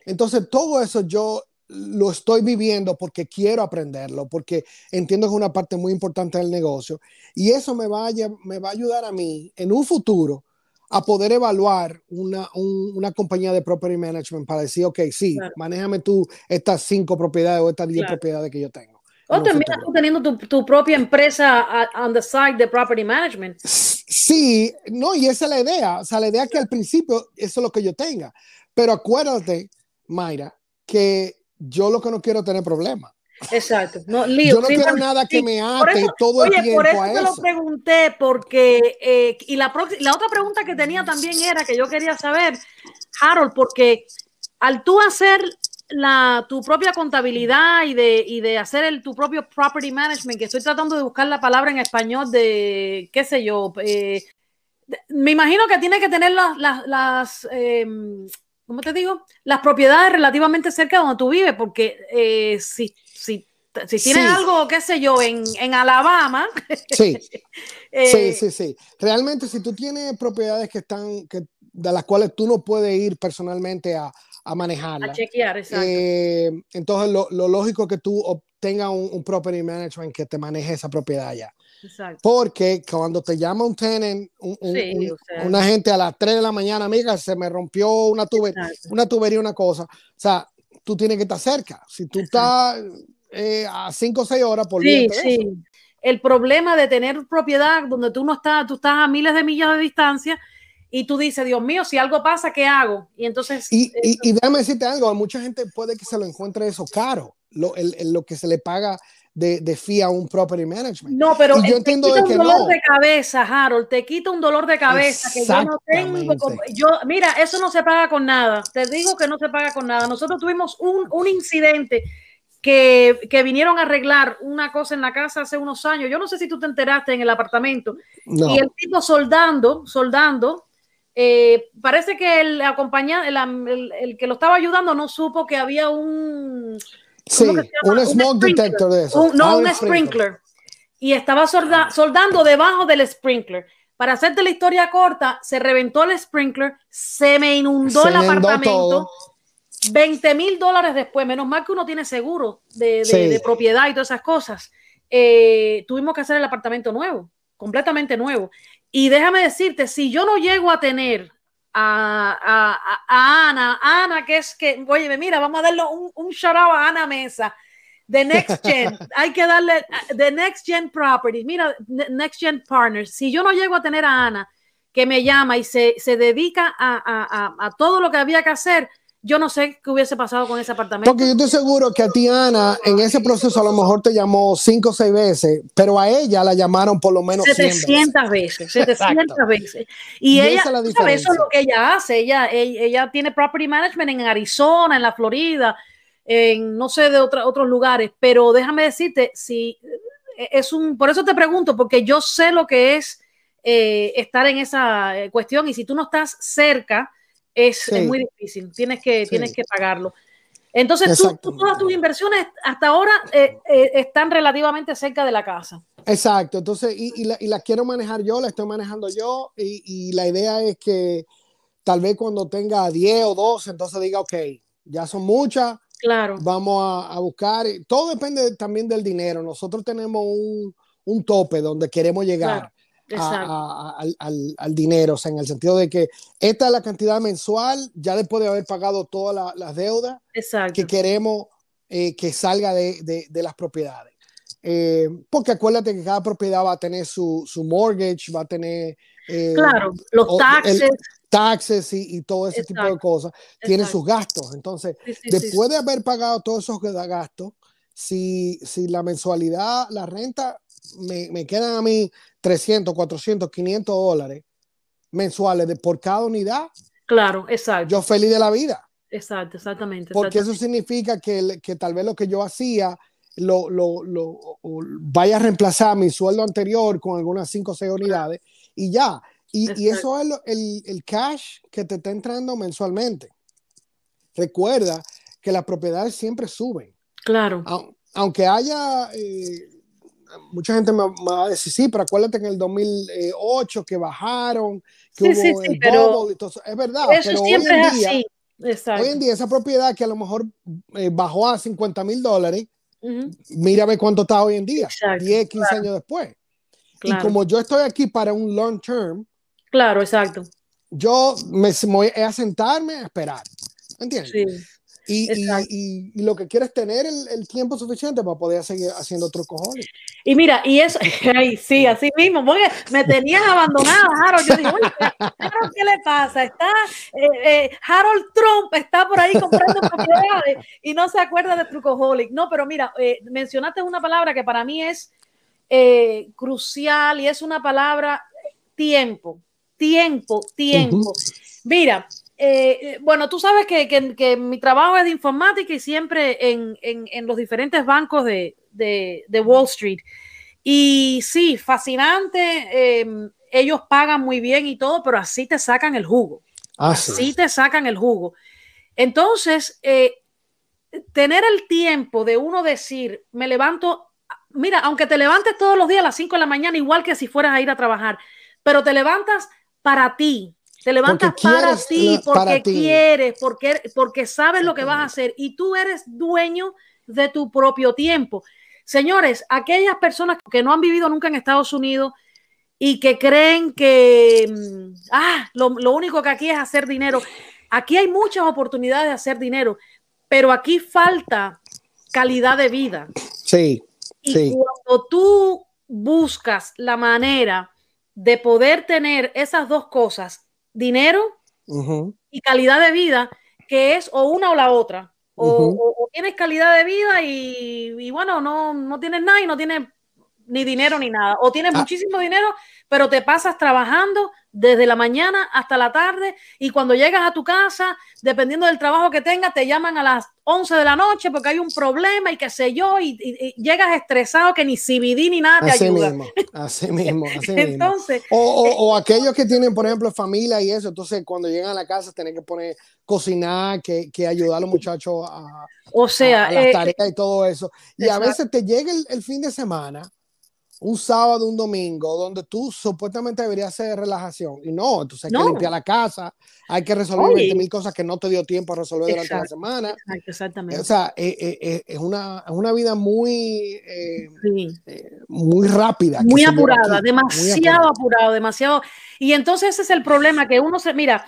Entonces, todo eso yo lo estoy viviendo porque quiero aprenderlo, porque entiendo que es una parte muy importante del negocio y eso me va a, me va a ayudar a mí en un futuro a poder evaluar una, una, compañía de property management para decir, ok, sí, claro. manéjame tú estas cinco propiedades o estas diez claro. propiedades que yo tengo. O terminas tú teniendo tu, tu, propia empresa on the side de property management. Sí, no, y esa es la idea. O sea, la idea es que al principio eso es lo que yo tenga. Pero acuérdate, Mayra, que yo lo que no quiero tener problemas. Exacto. No, lío, Yo no quiero nada que me ate eso, todo el oye, tiempo por eso a te eso. lo pregunté, porque, eh, y la, la otra pregunta que tenía también era que yo quería saber, Harold, porque al tú hacer la, tu propia contabilidad y de, y de hacer el, tu propio property management, que estoy tratando de buscar la palabra en español de, qué sé yo, eh, me imagino que tiene que tener las, las, las eh, ¿cómo te digo? Las propiedades relativamente cerca de donde tú vives, porque eh, si, si Si tienes algo, qué sé yo, en, en Alabama. Sí. Eh, sí, sí, sí. Realmente, si tú tienes propiedades que están, que, de las cuales tú no puedes ir personalmente a, a manejarlas. A chequear, exacto. Eh, entonces, lo, lo, lógico es que tú obtengas un, un, property management que te maneje esa propiedad ya. Exacto. Porque cuando te llama un tenant, un, sí, un, o sea, una gente a las 3 de la mañana, amiga, se me rompió una, tuber, una tubería, una cosa. O sea, tú tienes que estar cerca. Si tú Exacto. estás eh, a 5 o 6 horas por sí, sí. El problema de tener propiedad donde tú no estás, tú estás a miles de millas de distancia y tú dices, Dios mío, si algo pasa, ¿qué hago? Y entonces... Y, y, y déjame decirte algo, mucha gente puede que se lo encuentre eso caro, lo, el, el, lo que se le paga de, de fee a un property management. No, pero yo entiendo de un que dolor no. de cabeza, Harold, te quita un dolor de cabeza que yo no tengo. Como, yo, mira, eso no se paga con nada. Te digo que no se paga con nada. Nosotros tuvimos un, un incidente que, que, vinieron a arreglar una cosa en la casa hace unos años. Yo no sé si tú te enteraste en el apartamento. No. Y el tipo soldando, soldando, eh, parece que el acompañante, el, el, el, que lo estaba ayudando no supo que había un... Sí, un smoke detector de eso. Un, no, ah, un, sprinkler. sprinkler. Y estaba solda, soldando debajo del sprinkler. Para hacerte la historia corta, se reventó el sprinkler, se me inundó se el apartamento. Todo. 20 mil dólares después, menos mal que uno tiene seguro de, de, sí. de propiedad y todas esas cosas. Eh, tuvimos que hacer el apartamento nuevo, completamente nuevo. Y déjame decirte, si yo no llego a tener a, a, a Ana, Ana, que es que, oye, mira, vamos a darle un, un shout out a Ana Mesa, de Next Gen, hay que darle de Next Gen Properties, mira, Next Gen Partners, si yo no llego a tener a Ana, que me llama y se, se dedica a, a, a todo lo que había que hacer, yo no sé qué hubiese pasado con ese apartamento. Porque yo estoy seguro que a ti, Ana, en ese proceso a lo mejor te llamó cinco o seis veces, pero a ella la llamaron por lo menos 700 veces. 700 veces. Y, y ella, ¿sabes? eso es lo que ella hace. Ella, ella, ella, tiene property management en Arizona, en la Florida, en no sé de otra, otros lugares, pero déjame decirte, si es un, por eso te pregunto, porque yo sé lo que es eh, estar en esa cuestión y si tú no estás cerca, es, sí. es muy difícil, tienes que, sí. tienes que pagarlo. Entonces, tú, tú, todas tus inversiones hasta ahora eh, eh, están relativamente cerca de la casa. Exacto, entonces, y, y, la, y, la, quiero manejar yo, la estoy manejando yo, y, y, la idea es que tal vez cuando tenga 10 o 12, entonces diga, ok, ya son muchas, claro. vamos a, a buscar, todo depende también del dinero, nosotros tenemos un, un tope donde queremos llegar. Claro. A, a, al, al, al, dinero, o sea, en el sentido de que esta es la cantidad mensual, ya después de haber pagado todas la, las deudas que queremos eh, que salga de, de, de las propiedades. Eh, porque acuérdate que cada propiedad va a tener su, su mortgage, va a tener... Eh, claro, los taxes. El, taxes y, y, todo ese Exacto. tipo de cosas, tiene sus gastos. Entonces, sí, sí, después sí. de haber pagado todos esos gastos, si, si la mensualidad, la renta, me, me quedan a mí 300, 400, 500 dólares mensuales de por cada unidad. Claro, exacto. Yo feliz de la vida. Exacto, exactamente. Porque eso significa que, que, tal vez lo que yo hacía lo, lo, lo, vaya a reemplazar mi sueldo anterior con algunas 5 o 6 unidades y ya. Y, y, eso es lo, el, el cash que te está entrando mensualmente. Recuerda que las propiedades siempre suben. Claro. Aunque haya eh, mucha gente me, me, va a decir, sí, pero acuérdate que en el 2008 que bajaron, que sí, hubo sí, sí, el pero todo, es verdad. Eso pero siempre hoy en es día, así. Exacto. Hoy en día esa propiedad que a lo mejor eh, bajó a 50 mil dólares, uh -huh. mírame cuánto está hoy en día, exacto, 10, 15 claro. años después. Claro. Y como yo estoy aquí para un long term, claro, exacto. Yo me, me voy a sentarme a esperar. ¿Entiendes? Sí. Y, y, y, y, lo que quiero es tener el, el, tiempo suficiente para poder seguir haciendo otros cojones. Y mira, y eso, ay, sí, así mismo, porque me tenías abandonado, Harold. Yo oye, Harold, ¿qué le pasa? Está, eh, eh, Harold Trump está por ahí comprando propiedades y no se acuerda de Trucoholic. No, pero mira, eh, mencionaste una palabra que para mí es crucial y es una palabra tiempo, tiempo, tiempo. Uh -huh. Mira, eh, bueno, tú sabes que, que, que, mi trabajo es de informática y siempre en, en, en los diferentes bancos de, de, de, Wall Street. Y sí, fascinante, eh, ellos pagan muy bien y todo, pero así te sacan el jugo. Ah, así sí. te sacan el jugo. Entonces, eh, tener el tiempo de uno decir, me levanto, mira, aunque te levantes todos los días a las 5 de la mañana, igual que si fueras a ir a trabajar, pero te levantas para ti, te levantas para ti, porque quieres, porque, porque sabes lo que vas a hacer y tú eres dueño de tu propio tiempo. Señores, aquellas personas que no han vivido nunca en Estados Unidos y que creen que mm, ah, lo, lo único que aquí es hacer dinero, aquí hay muchas oportunidades de hacer dinero, pero aquí falta calidad de vida. Sí. Y cuando tú buscas la manera de poder tener esas dos cosas, dinero y calidad de vida, que es o una o la otra. O, tienes calidad de vida y, bueno, no, no tienes nada y no tienes ni dinero ni nada. O tienes ah. muchísimo dinero, pero te pasas trabajando desde la mañana hasta la tarde y cuando llegas a tu casa, dependiendo del trabajo que tengas, te llaman a las 11 de la noche porque hay un problema y qué sé yo, y, llegas estresado que ni CBD ni nada te así ayuda. Mismo, así mismo, así entonces, mismo. O, o, o, aquellos que tienen, por ejemplo, familia y eso, entonces cuando llegan a la casa tienen que poner cocinar, que, que ayudar a los muchachos a, o sea, las eh, tareas y todo eso. Y a veces te llega el fin de semana un sábado, un domingo, donde tú supuestamente deberías hacer relajación. Y no, entonces hay que limpiar la casa, hay que resolver mil cosas que no te dio tiempo a resolver durante la semana. exactamente. O sea, eh, eh, eh, es, una, una, vida muy, muy rápida. Muy apurada, demasiado apurado, demasiado. Y entonces ese es el problema, que uno se, mira,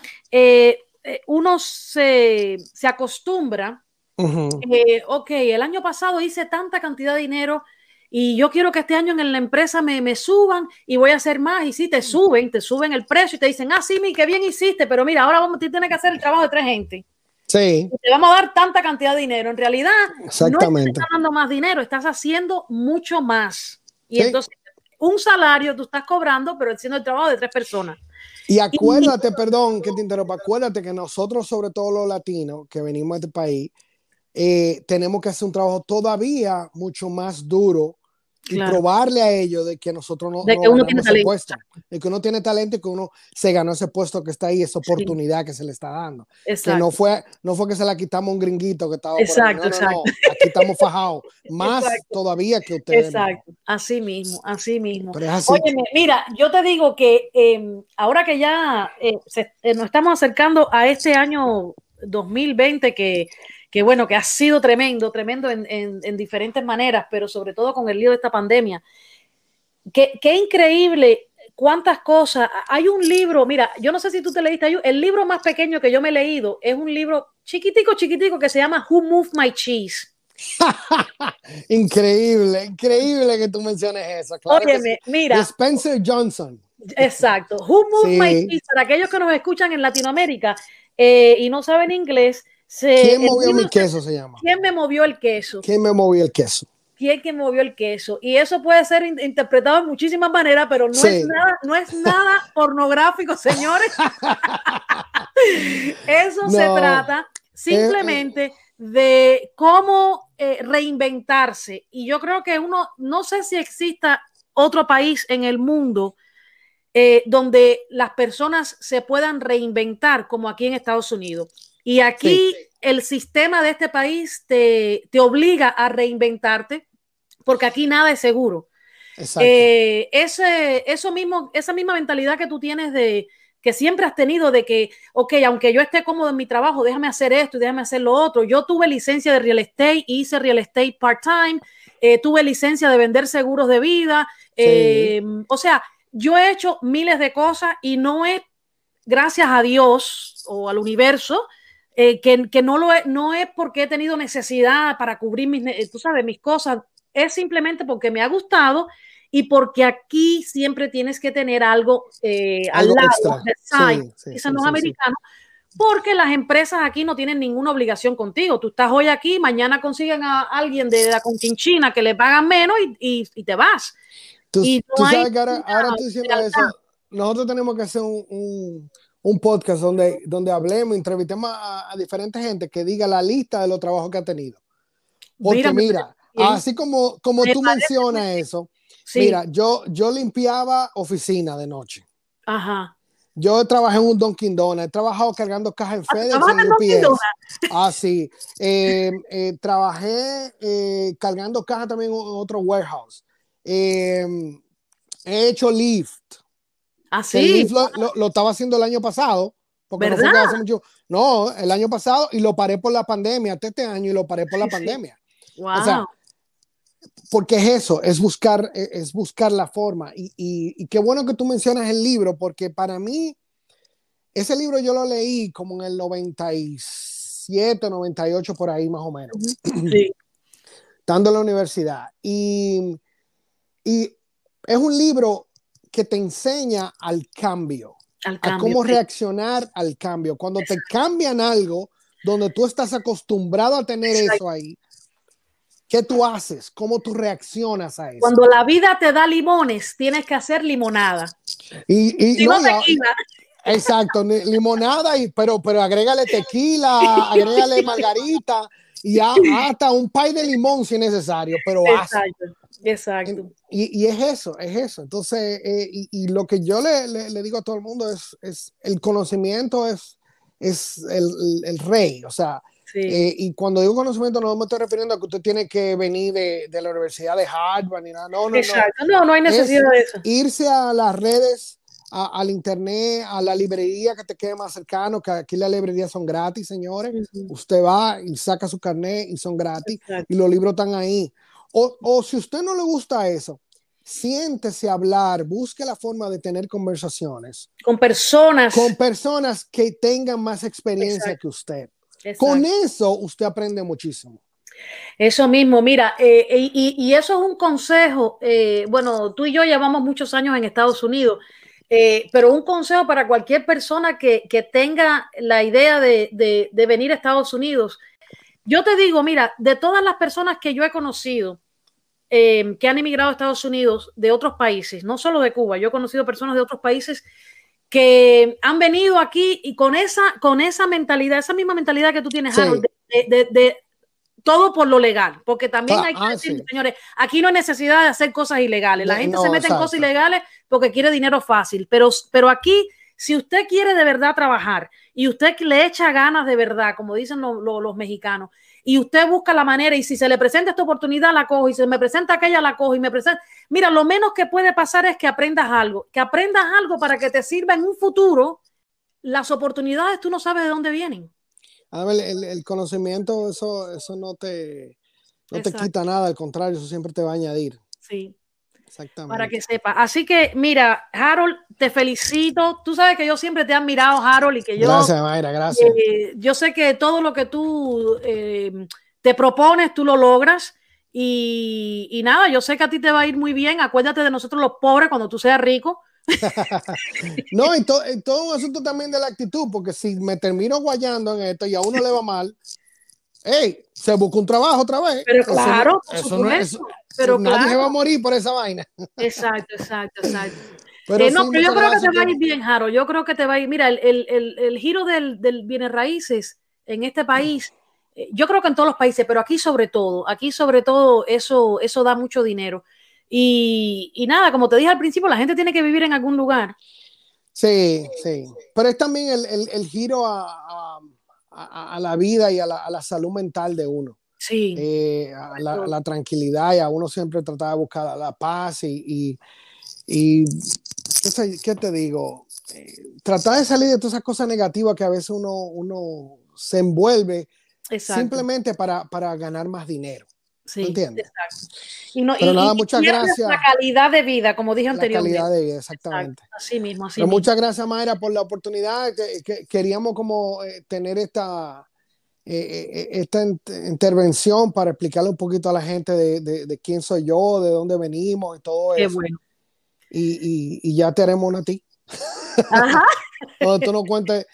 uno se, se acostumbra. ok, el año pasado hice tanta cantidad de dinero y yo quiero que este año en la empresa me, me, suban y voy a hacer más. Y si te suben, te suben el precio y te dicen, ah, sí, mi, qué bien hiciste, pero mira, ahora vamos, a tener que hacer el trabajo de tres gente. Sí. Y te vamos a dar tanta cantidad de dinero. En realidad, no estás dando más dinero, estás haciendo mucho más. Y entonces, un salario tú estás cobrando, pero haciendo el trabajo de tres personas. Y acuérdate, perdón que te interrumpa, acuérdate que nosotros, sobre todo los latinos que venimos de este país, eh, tenemos que hacer un trabajo todavía mucho más duro y probarle a ellos de que nosotros no, de que uno tiene talento. Puesto, de que uno tiene talento y que uno se ganó ese puesto que está ahí, esa oportunidad que se le está dando. Que no fue, no fue que se la quitamos a un gringuito que estaba exacto, por exacto. aquí estamos fajados, más todavía que ustedes. Exacto, así mismo, así mismo. Oye, mira, yo te digo que em, ahora que ya eh, eh, nos estamos acercando a este año 2020 que que bueno, que ha sido tremendo, tremendo en, en, diferentes maneras, pero sobre todo con el lío de esta pandemia. Qué, qué, increíble cuántas cosas. Hay un libro, mira, yo no sé si tú te leíste, el libro más pequeño que yo me he leído es un libro chiquitico, chiquitico que se llama Who Moved My Cheese. increíble, increíble que tú menciones eso. Claro mira. Spencer Johnson. Exacto. Who Moved My Cheese, para aquellos que nos escuchan en Latinoamérica eh, y no saben inglés, ¿Quién movió mi queso? Se llama. ¿Quién me movió el queso? ¿Quién me movió el queso? ¿Quién que movió el queso? Y eso puede ser interpretado de muchísimas maneras, pero no, es, nada, no es nada pornográfico, señores. eso se trata simplemente de cómo eh, reinventarse. Y yo creo que uno, no sé si exista otro país en el mundo eh, donde las personas se puedan reinventar como aquí en Estados Unidos. Y aquí el sistema de este país te, te, obliga a reinventarte porque aquí nada es seguro. Eh, ese, eso mismo, esa misma mentalidad que tú tienes de que siempre has tenido de que, ok, aunque yo esté cómodo en mi trabajo, déjame hacer esto y déjame hacer lo otro. Yo tuve licencia de real estate, hice real estate part-time, eh, tuve licencia de vender seguros de vida. Eh, o sea, yo he hecho miles de cosas y no es, gracias a Dios o al universo, eh, que, no, lo es, no es porque he tenido necesidad para cubrir mis, eh, tú sabes, mis cosas, es simplemente porque me ha gustado y porque aquí siempre tienes que tener algo, eh, al lado, de sí, no americano, porque las empresas aquí no tienen ninguna obligación contigo. Tú estás hoy aquí, mañana consiguen a alguien de la Conchinchina que le pagan menos y, te vas. Tú, sabes que ahora, ahora tú diciendo eso, nosotros tenemos que hacer un un podcast donde, donde hablemos, entrevistemos a, diferentes gente que diga la lista de los trabajos que ha tenido. Porque mira, así como, como tú mencionas eso, mira, yo, yo limpiaba oficina de noche. Ajá. Yo trabajé en un Dunkin' Donuts, he trabajado cargando cajas en Ah, FedEx ¿trabajaste en UPS. Ah, sí. Eh, eh, trabajé eh, cargando cajas también en otro warehouse. Eh, he hecho lift. Ah, sí. lo, lo- lo estaba haciendo el año pasado. Porque no, ¿Verdad? hace mucho- no, el año pasado y lo paré por la pandemia, hasta este año y lo paré por la Sí, sí. pandemia. Wow. o sea, porque es eso, es buscar, e- es buscar la forma. Y, y- y qué bueno que tú mencionas el libro, porque para mí, ese libro yo lo leí como en el 97, 98, por ahí más o menos, sí. estando en la universidad. Y, y es un libro que te enseña al cambio, Al a cómo sí. reaccionar al cambio. Cuando te cambian algo donde tú estás acostumbrado a tener Exacto. eso ahí, ¿qué tú haces? ¿Cómo tú reaccionas a eso? Cuando la vida te da limones, tienes que hacer limonada. Y, y- Si no, no, y a- tequila. exacto, limonada, y, pero, pero agrégale tequila, agrégale margarita y a- hasta un pay de limón si es necesario, pero haz. Exacto. Y, y es eso, es eso. Entonces, eh, y, y lo que yo le, le- le digo a todo el mundo es, es el conocimiento es, es el, el- el rey. O sea, Sí. eh, y cuando digo conocimiento no me estoy refiriendo a que usted tiene que venir de, de la Universidad de Harvard ni nada. No, no, no. Exacto. No, no hay necesidad de eso. irse a las redes, a- al internet, a la librería que te quede más cercano, que aquí las librerías son gratis, señores. Ujú. Usted va y saca su carnet y son gratis Exacto. y los libros están ahí. O, o si usted no le gusta eso, siéntese a hablar, busque la forma de tener conversaciones Con personas. con personas que tengan más experiencia Exacto. que usted. Exacto. Con eso usted aprende muchísimo. Eso mismo, mira, eh, eh, y, y eso es un consejo. eh, bueno, tú y yo llevamos muchos años en Estados Unidos, eh, pero un consejo para cualquier persona que, que tenga la idea de, de- de venir a Estados Unidos. Yo te digo, mira, de todas las personas que yo he conocido eh, que han emigrado a Estados Unidos de otros países, no solo de Cuba, yo he conocido personas de otros países que han venido aquí y con esa, con esa mentalidad, esa misma mentalidad que tú tienes, Sí. Harold, de, de- de- todo por lo legal, porque también Ah, hay que ah, decir, sí. señores, aquí no hay necesidad de hacer cosas ilegales. La gente se mete en cosas ilegales porque quiere dinero fácil, pero, pero aquí, si usted quiere de verdad trabajar y usted le echa ganas de verdad, como dicen lo- lo- los mexicanos, y usted busca la manera, y si se le presenta esta oportunidad, la cojo, y si se me presenta aquella, la cojo, y me presenta. Mira, lo menos que puede pasar es que aprendas algo, que aprendas algo para que te sirva en un futuro. Las oportunidades tú no sabes de dónde vienen. A ver, el, el conocimiento, eso, eso no te, no te quita nada, al contrario, eso siempre te va a añadir. Sí. Exactamente. para que sepa. Así que, mira, Harold, te felicito. Tú sabes que yo siempre te he admirado, Harold, y que yo, Gracias, Mayra, gracias. eh, yo sé que todo lo que tú eh, te propones, tú lo logras. Y, y nada, yo sé que a ti te va a ir muy bien. Acuérdate de nosotros los pobres cuando tú seas rico. No, y, to- y todo un asunto también de la actitud, porque si me termino guayando en esto y a uno le va mal, hey, se busca un trabajo otra vez. Pero Eso claro, por eso no es- supuesto. Pero nadie se claro. va a morir por esa vaina. Exacto, exacto, exacto. Pero Eh, no, pero yo creo que te va a ir bien, Harold. Yo creo que te va a ir. Mira, el, el, el, el giro del, del bienes raíces en este país, eh, yo creo que en todos los países, pero aquí sobre todo, aquí sobre todo eso, eso da mucho dinero. Y, y nada, como te dije al principio, la gente tiene que vivir en algún lugar. Sí, sí. Pero es también el, el- el giro a, a- a- a la vida y a la, a la salud mental de uno. Sí, eh, a la, a la tranquilidad y a uno siempre tratar de buscar la, paz y, y, y ¿qué, te digo? Eh, tratar de salir de todas esas cosas negativas que a veces uno, uno se envuelve exacto. simplemente para, para ganar más dinero. Sí, entiendes? exacto. Y no, Pero y- nada, muchas gracias. La calidad de vida, como dije La anteriormente. calidad de vida, exactamente. Exacto, Así mismo, así Pero mismo. muchas gracias, Mayra, por la oportunidad. Que, que queríamos como eh, tener esta, eh, eh, esta in- intervención para explicarle un poquito a la gente de, de- de quién soy yo, de dónde venimos y todo Qué eso. bueno. Y, y- y ya te haremos una a ti. Ajá. Donde tú nos cuentes.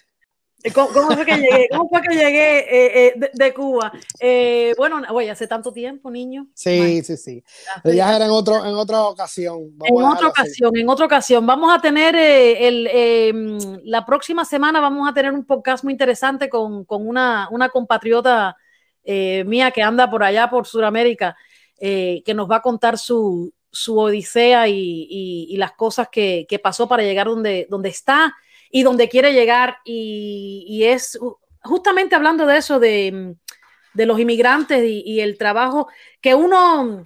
¿Cómo, cómo fue que llegué? ¿Cómo fue que llegué eh, eh, de, de Cuba? Eh, bueno, oye, hace tanto tiempo, niño. Sí, sí, sí. Pero ya era en, otro, en otra ocasión. Vamos en otra así. ocasión, en otra ocasión. Vamos a tener eh, el, eh, mm, la próxima semana, vamos a tener un podcast muy interesante con, con una, una compatriota eh, mía que anda por allá, por Sudamérica, eh, que nos va a contar su, su odisea y, y- y las cosas que, que pasó para llegar donde, donde está. Y donde quiere llegar. Y, es justamente hablando de eso, de, los inmigrantes y, el trabajo que uno,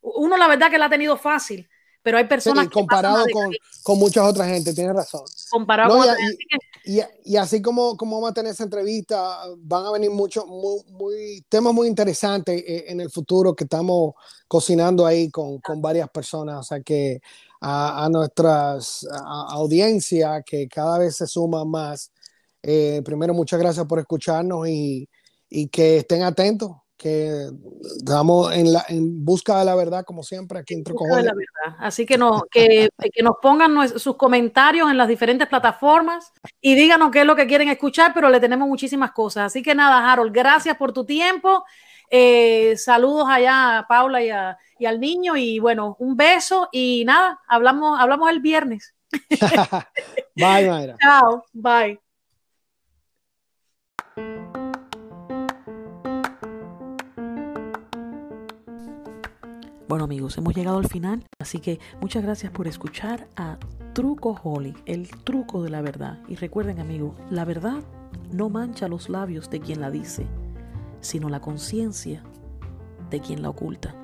uno la verdad que la ha tenido fácil, pero hay personas... comparado con, con, muchas otras gente, tiene razón. Comparado con y, y, así como, como vamos a tener esa entrevista, van a venir muchos muy, temas muy interesantes eh, en el futuro que estamos cocinando ahí con, con varias personas. O sea que a, a nuestras audiencia que cada vez se suma más. Eh, primero, muchas gracias por escucharnos y, y que estén atentos que estamos en, la, en busca de la verdad, como siempre, aquí en Trucojones. Así que, no, que, que, nos pongan sus comentarios en las diferentes plataformas y díganos qué es lo que quieren escuchar, pero le tenemos muchísimas cosas. Así que nada, Harold, gracias por tu tiempo. Eh, saludos allá a Paula y, y, al niño y bueno, un beso y nada, hablamos, hablamos el viernes. bye, Mayra. Chao, bye. Bueno amigos, hemos llegado al final, así que muchas gracias por escuchar a Truco Holly, el truco de la verdad. Y recuerden amigos, la verdad no mancha los labios de quien la dice, sino la conciencia de quien la oculta.